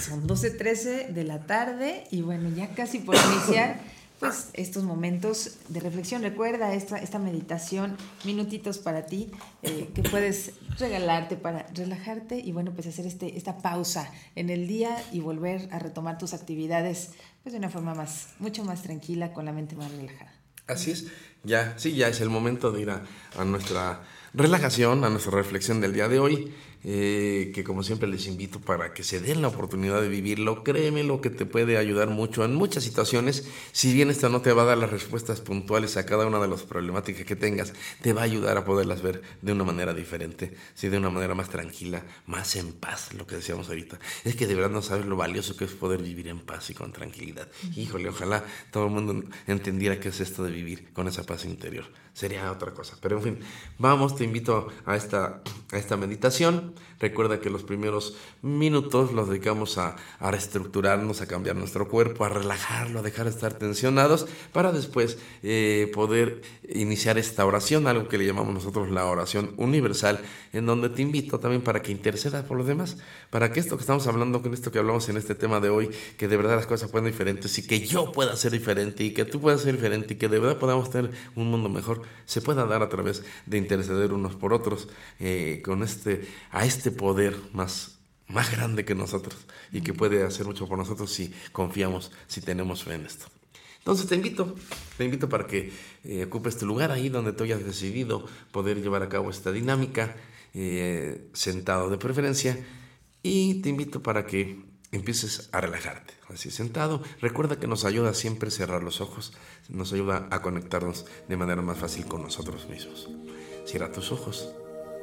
son 12.13 de la tarde y bueno, ya casi por iniciar pues estos momentos de reflexión. Recuerda esta, esta meditación, minutitos para ti, eh, que puedes regalarte para relajarte y bueno, pues hacer este, esta pausa en el día y volver a retomar tus actividades pues de una forma más, mucho más tranquila, con la mente más relajada. Así es, ya, sí, ya es el momento de ir a, a nuestra relajación, a nuestra reflexión del día de hoy, eh, que como siempre les invito para que se den la oportunidad de vivirlo, créeme lo que te puede ayudar mucho en muchas situaciones, si bien esto no te va a dar las respuestas puntuales a cada una de las problemáticas que tengas, te va a ayudar a poderlas ver de una manera diferente, sí, de una manera más tranquila, más en paz, lo que decíamos ahorita. Es que de verdad no sabes lo valioso que es poder vivir en paz y con tranquilidad. Híjole, ojalá todo el mundo entendiera qué es esto de vivir con esa paz interior. Sería otra cosa. Pero en fin, vamos, te invito a esta, a esta meditación. ano Recuerda que los primeros minutos los dedicamos a, reestructurarnos, a cambiar nuestro cuerpo, a relajarlo, a dejar de estar tensionados, para después eh, poder iniciar esta oración, algo que le llamamos nosotros la oración universal, en donde te invito también para que intercedas por los demás, para que esto que estamos hablando, con esto que hablamos en este tema de hoy, que de verdad las cosas puedan diferentes y que yo pueda ser diferente y que tú puedas ser diferente y que de verdad podamos tener un mundo mejor, se pueda dar a través de interceder unos por otros eh, con este, a este poder más más grande que nosotros y que puede hacer mucho por nosotros si confiamos, si tenemos fe en esto. Entonces te invito, te invito para que eh, ocupes tu lugar ahí donde tú hayas decidido poder llevar a cabo esta dinámica, eh, sentado de preferencia, y te invito para que empieces a relajarte. Así sentado, recuerda que nos ayuda siempre cerrar los ojos, nos ayuda a conectarnos de manera más fácil con nosotros mismos. Cierra tus ojos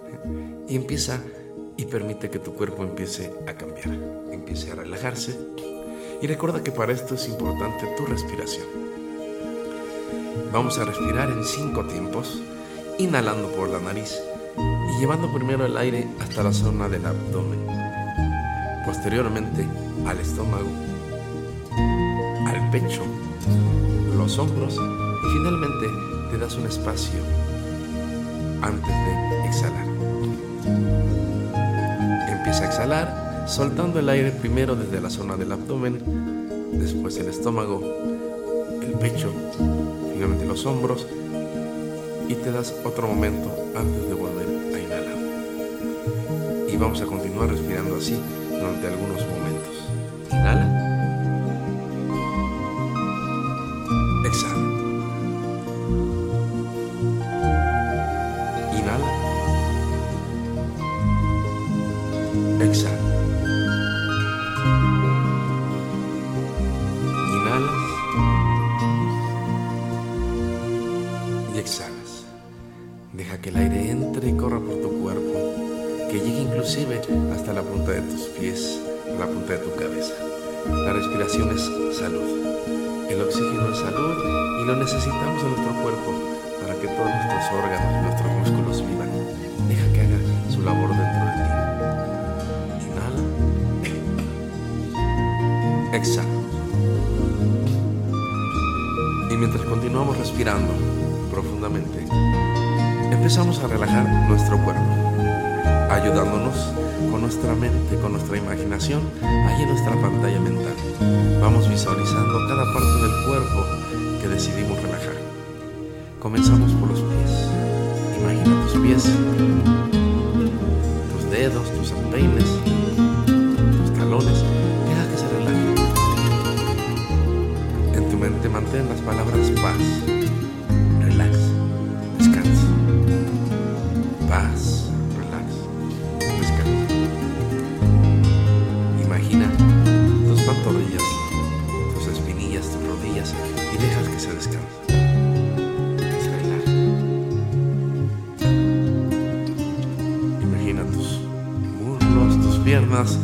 ¿eh? y empieza y permite que tu cuerpo empiece a cambiar, empiece a relajarse. Y recuerda que para esto es importante tu respiración. Vamos a respirar en cinco tiempos, inhalando por la nariz y llevando primero el aire hasta la zona del abdomen, posteriormente al estómago, al pecho, los hombros y finalmente te das un espacio antes de exhalar. Soltando el aire primero desde la zona del abdomen, después el estómago, el pecho, finalmente los hombros y te das otro momento antes de volver a inhalar. Y vamos a continuar respirando así durante algunos momentos. Comenzamos piernas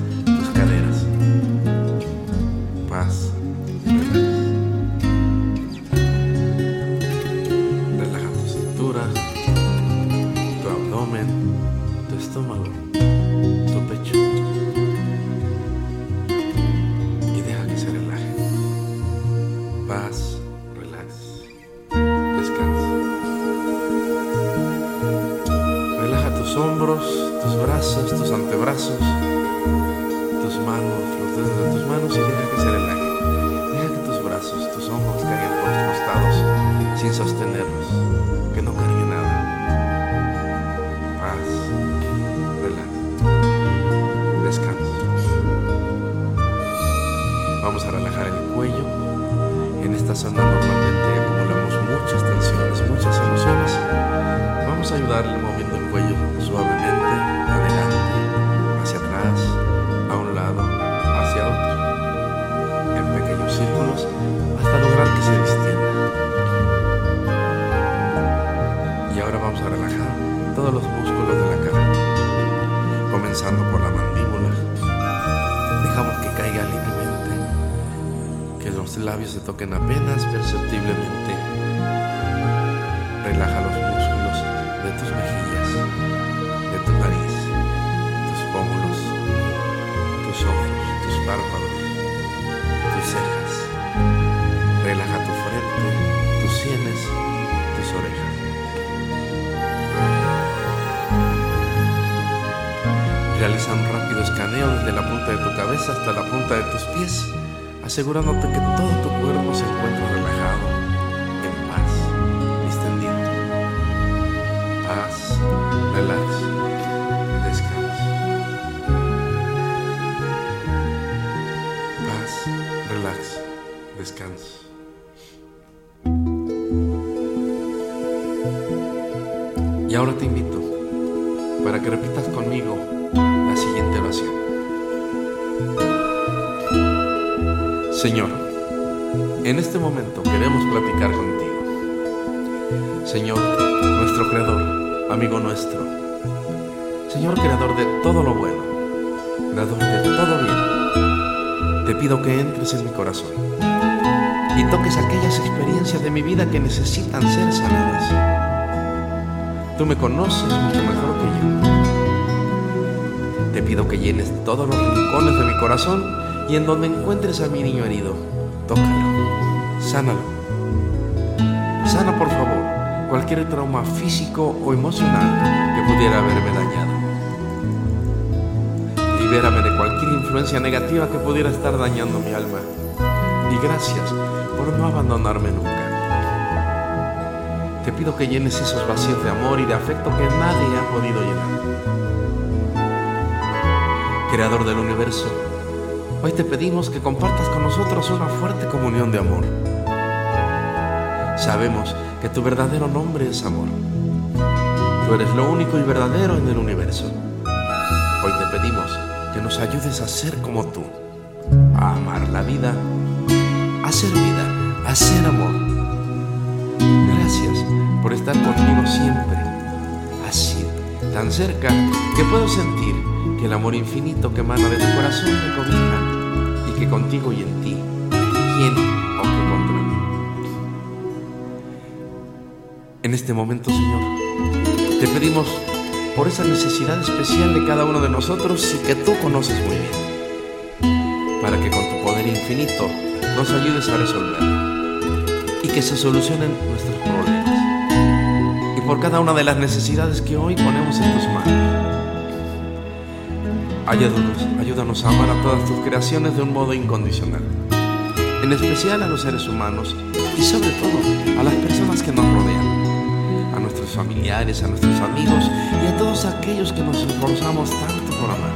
asegurándote que todo Tú me conoces mucho mejor que yo. Te pido que llenes todos los rincones de mi corazón y en donde encuentres a mi niño herido, tócalo, sánalo. Sana, por favor, cualquier trauma físico o emocional que pudiera haberme dañado. Libérame de cualquier influencia negativa que pudiera estar dañando mi alma. Y gracias por no abandonarme nunca. Te pido que llenes esos vacíos de amor y de afecto que nadie ha podido llenar. Creador del universo, hoy te pedimos que compartas con nosotros una fuerte comunión de amor. Sabemos que tu verdadero nombre es amor. Tú eres lo único y verdadero en el universo. Hoy te pedimos que nos ayudes a ser como tú, a amar la vida, a ser vida, a ser amor. Por estar conmigo siempre, así, tan cerca que puedo sentir que el amor infinito que emana de tu corazón me cobija y que contigo y en ti, ¿quién o qué contra mí? En este momento, Señor, te pedimos por esa necesidad especial de cada uno de nosotros y que tú conoces muy bien, para que con tu poder infinito nos ayudes a resolverlo y que se solucionen. Y por cada una de las necesidades que hoy ponemos en tus manos. Ayúdanos, ayúdanos a amar a todas tus creaciones de un modo incondicional, en especial a los seres humanos y sobre todo a las personas que nos rodean, a nuestros familiares, a nuestros amigos y a todos aquellos que nos esforzamos tanto por amar.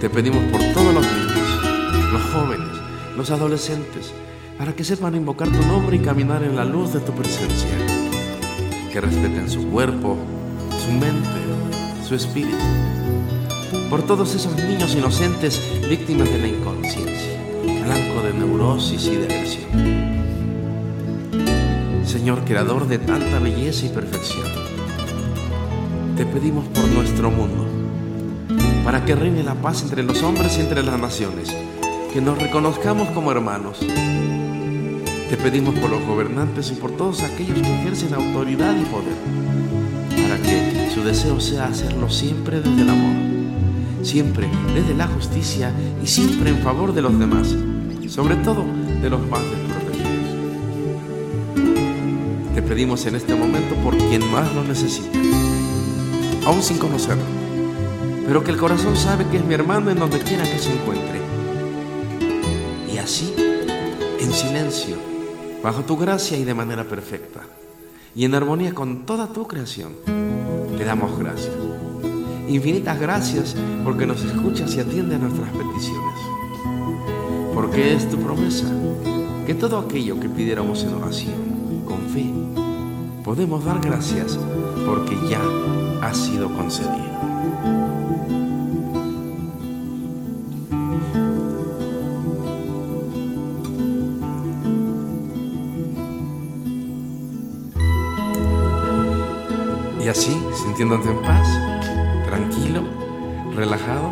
Te pedimos por todos los niños, los jóvenes, los adolescentes, para que sepan invocar tu nombre y caminar en la luz de tu presencia. Que respeten su cuerpo, su mente, su espíritu. Por todos esos niños inocentes víctimas de la inconsciencia, blanco de neurosis y de agresión. Señor creador de tanta belleza y perfección, te pedimos por nuestro mundo, para que reine la paz entre los hombres y entre las naciones, que nos reconozcamos como hermanos. Te pedimos por los gobernantes y por todos aquellos que ejercen autoridad y poder, para que su deseo sea hacerlo siempre desde el amor, siempre desde la justicia y siempre en favor de los demás, sobre todo de los más desprotegidos. Te pedimos en este momento por quien más lo necesita, aún sin conocerlo, pero que el corazón sabe que es mi hermano en donde quiera que se encuentre. Y así, en silencio, bajo tu gracia y de manera perfecta, y en armonía con toda tu creación, te damos gracias. Infinitas gracias porque nos escuchas y atiendes nuestras peticiones. Porque es tu promesa que todo aquello que pidiéramos en oración, con fe, podemos dar gracias porque ya ha sido concedido. Sintiéndote en paz, tranquilo, relajado,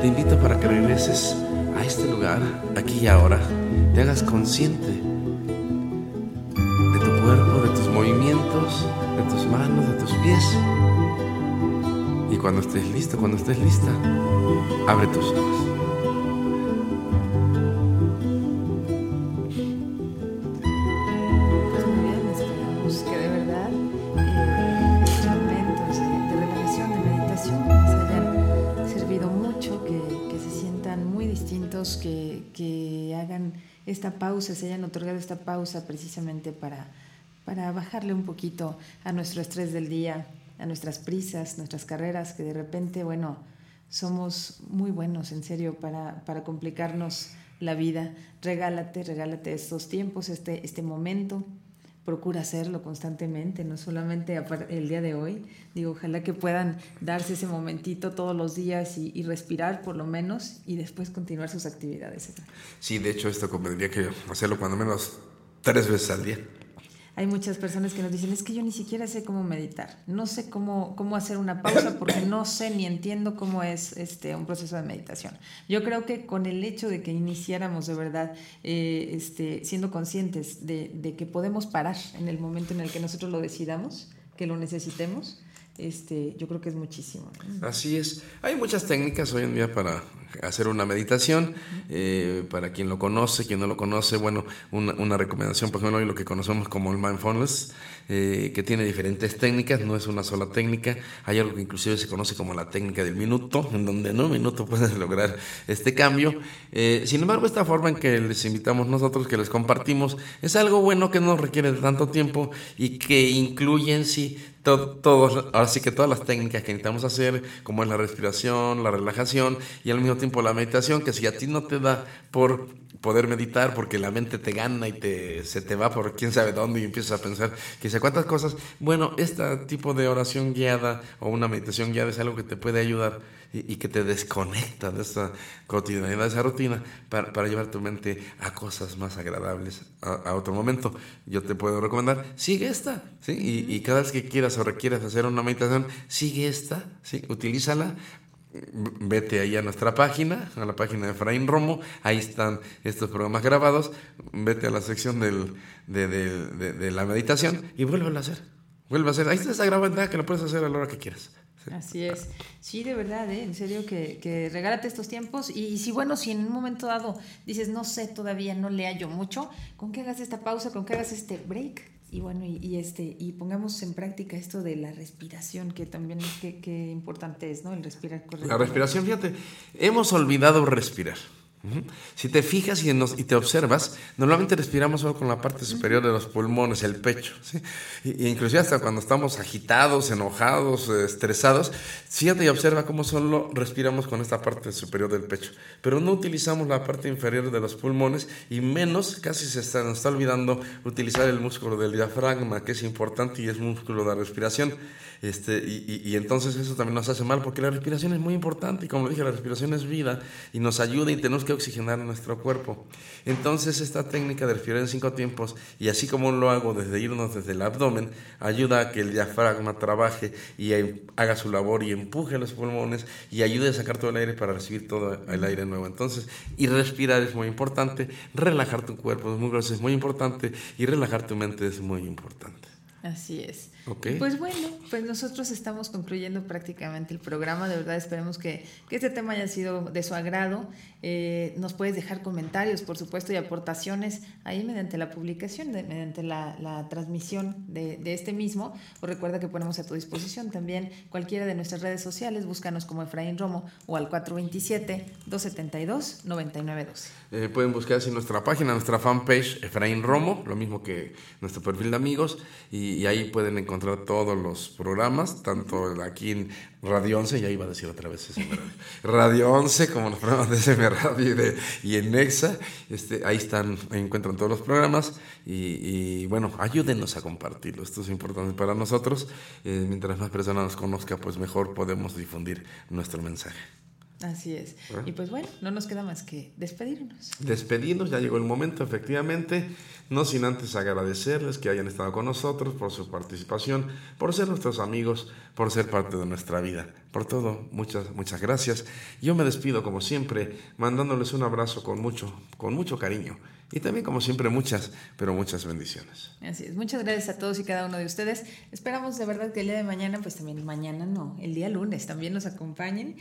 te invito para que regreses a este lugar, aquí y ahora, te hagas consciente de tu cuerpo, de tus movimientos, de tus manos, de tus pies. Y cuando estés listo, cuando estés lista, abre tus ojos. Pausa, se hayan otorgado esta pausa precisamente para, para bajarle un poquito a nuestro estrés del día, a nuestras prisas, nuestras carreras, que de repente, bueno, somos muy buenos, en serio, para, para complicarnos la vida. Regálate, regálate estos tiempos, este, este momento. Procura hacerlo constantemente, no solamente el día de hoy. Digo, ojalá que puedan darse ese momentito todos los días y, y respirar por lo menos y después continuar sus actividades. Sí, de hecho, esto convendría que hacerlo cuando menos tres veces al día. Hay muchas personas que nos dicen, es que yo ni siquiera sé cómo meditar, no sé cómo, cómo hacer una pausa porque no sé ni entiendo cómo es este, un proceso de meditación. Yo creo que con el hecho de que iniciáramos de verdad eh, este, siendo conscientes de, de que podemos parar en el momento en el que nosotros lo decidamos, que lo necesitemos, este, yo creo que es muchísimo. Así es. Hay muchas técnicas hoy en día para hacer una meditación. eh, para quien lo conoce, quien no lo conoce, bueno, una, recomendación, por ejemplo, lo que conocemos como el mindfulness, eh, que tiene diferentes técnicas, no es una sola técnica. Hay algo que inclusive se conoce como la técnica del minuto, en donde en un minuto puedes lograr este cambio. Eh, sin embargo, esta forma en que les invitamos nosotros, que les compartimos, es algo bueno que no requiere de tanto tiempo y que incluye en sí ahora sí que todas las técnicas que necesitamos hacer, como es la respiración, la relajación y al mismo tiempo la meditación, que si a ti no te da por poder meditar porque la mente te gana y te, se te va por quién sabe dónde y empiezas a pensar que sé cuántas cosas, bueno, este tipo de oración guiada o una meditación guiada es algo que te puede ayudar y, y que te desconecta de esa cotidianidad, de esa rutina, para, para llevar tu mente a cosas más agradables a, a otro momento. Yo te puedo recomendar, sigue esta, ¿sí? Y, y cada vez que quieras o requieras hacer una meditación, sigue esta, ¿sí? Utilízala, vete ahí a nuestra página, a la página de Efraín Romo, ahí están estos programas grabados, vete a la sección del, de, de- la meditación y vuelve a hacer, vuelve a hacer, ahí está esa grabada que lo puedes hacer a la hora que quieras. Así es. Sí, de verdad, ¿eh? en serio, que, que regálate estos tiempos. Y, si, bueno, si en un momento dado dices, no sé, todavía no le hallo mucho, con que hagas esta pausa, con que hagas este break. Y bueno, y, y este, y pongamos en práctica esto de la respiración, que también qué, qué importante es, ¿no? El respirar La correctamente. respiración, fíjate, hemos olvidado respirar. Si te fijas y, y te observas, normalmente respiramos solo con la parte superior de los pulmones, el pecho. ¿sí? Y, inclusive hasta cuando estamos agitados, enojados, estresados, fíjate y observa cómo solo respiramos con esta parte superior del pecho. Pero no utilizamos la parte inferior de los pulmones y menos, casi se está, nos está olvidando utilizar el músculo del diafragma, que es importante y es músculo de respiración. Este, y, entonces eso también nos hace mal porque la respiración es muy importante y como dije, la respiración es vida y nos ayuda y tenemos que oxigenar nuestro cuerpo. Entonces esta técnica de respirar en cinco tiempos, y así como lo hago desde irnos desde el abdomen, ayuda a que el diafragma trabaje y eh, haga su labor y empuje los pulmones y ayude a sacar todo el aire para recibir todo el aire nuevo. Entonces, y respirar es muy importante, relajar tu cuerpo, es muy, es muy importante y relajar tu mente es muy importante. Así es. Ok. Pues bueno, pues nosotros estamos concluyendo prácticamente el programa. De verdad esperemos que, que este tema haya sido de su agrado. Eh, nos puedes dejar comentarios, por supuesto, y aportaciones ahí mediante la publicación, de- mediante la, la transmisión de, de este mismo. O recuerda que ponemos a tu disposición también cualquiera de nuestras redes sociales. Búscanos como Efraín Romo o al 427-272-9912. Eh, pueden buscar así nuestra página, nuestra fanpage, Efraín Romo, lo mismo que nuestro perfil de amigos, y, y ahí pueden encontrar todos los programas, tanto aquí en Radio 11, ya iba a decir otra vez SM Radio, Radio 11, como los programas de SM Radio y, de- y en Nexa, este, ahí están, ahí encuentran todos los programas, y, y, bueno, ayúdenos a compartirlo, esto es importante para nosotros, Eh, mientras más personas nos conozca, pues mejor podemos difundir nuestro mensaje. Así es. Ah. Y pues bueno, no nos queda más que despedirnos. despedirnos, ya llegó el momento, efectivamente, no sin antes agradecerles que hayan estado con nosotros por su participación, por ser nuestros amigos, por ser parte de nuestra vida. Por todo, muchas, muchas gracias. Yo me despido, como siempre, mandándoles un abrazo con mucho, con mucho cariño. Y también, como siempre, muchas, pero muchas bendiciones. Así es. Muchas gracias a todos y cada uno de ustedes. Esperamos de verdad que el día de mañana, pues también mañana no, el día lunes también nos acompañen.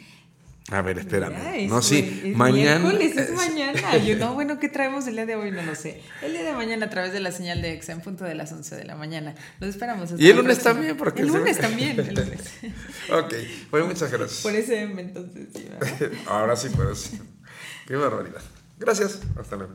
A ver, espérame. No, sí, es mañana. miércoles, es eh, mañana. Yo no, bueno, ¿qué traemos el día de hoy? No lo sé. El día de mañana a través de la señal de EXA en punto de las 11 de la mañana. Los esperamos. hasta Y el lunes también, porque El se- lunes también, el lunes. Ok, pues muchas gracias. Por ese M, entonces, sí. Ahora sí puedo decir. Qué barbaridad. Gracias. Hasta luego.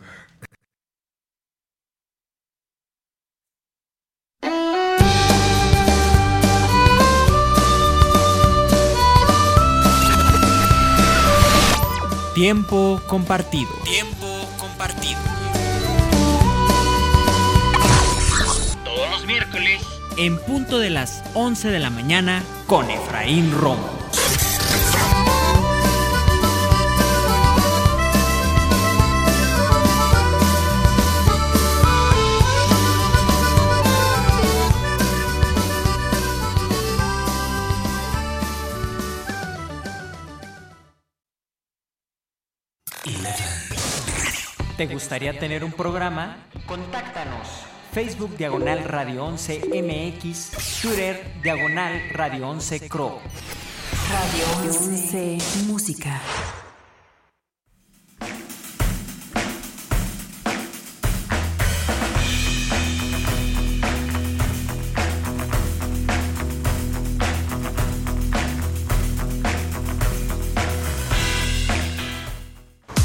Tiempo compartido. Tiempo compartido. Todos los miércoles. En punto de las 11 de la mañana con Efraín Romo. ¿Te gustaría tener un programa? Contáctanos. Facebook Diagonal Radio 11 MX, Twitter Diagonal Radio 11 Cro. Radio 11 Música.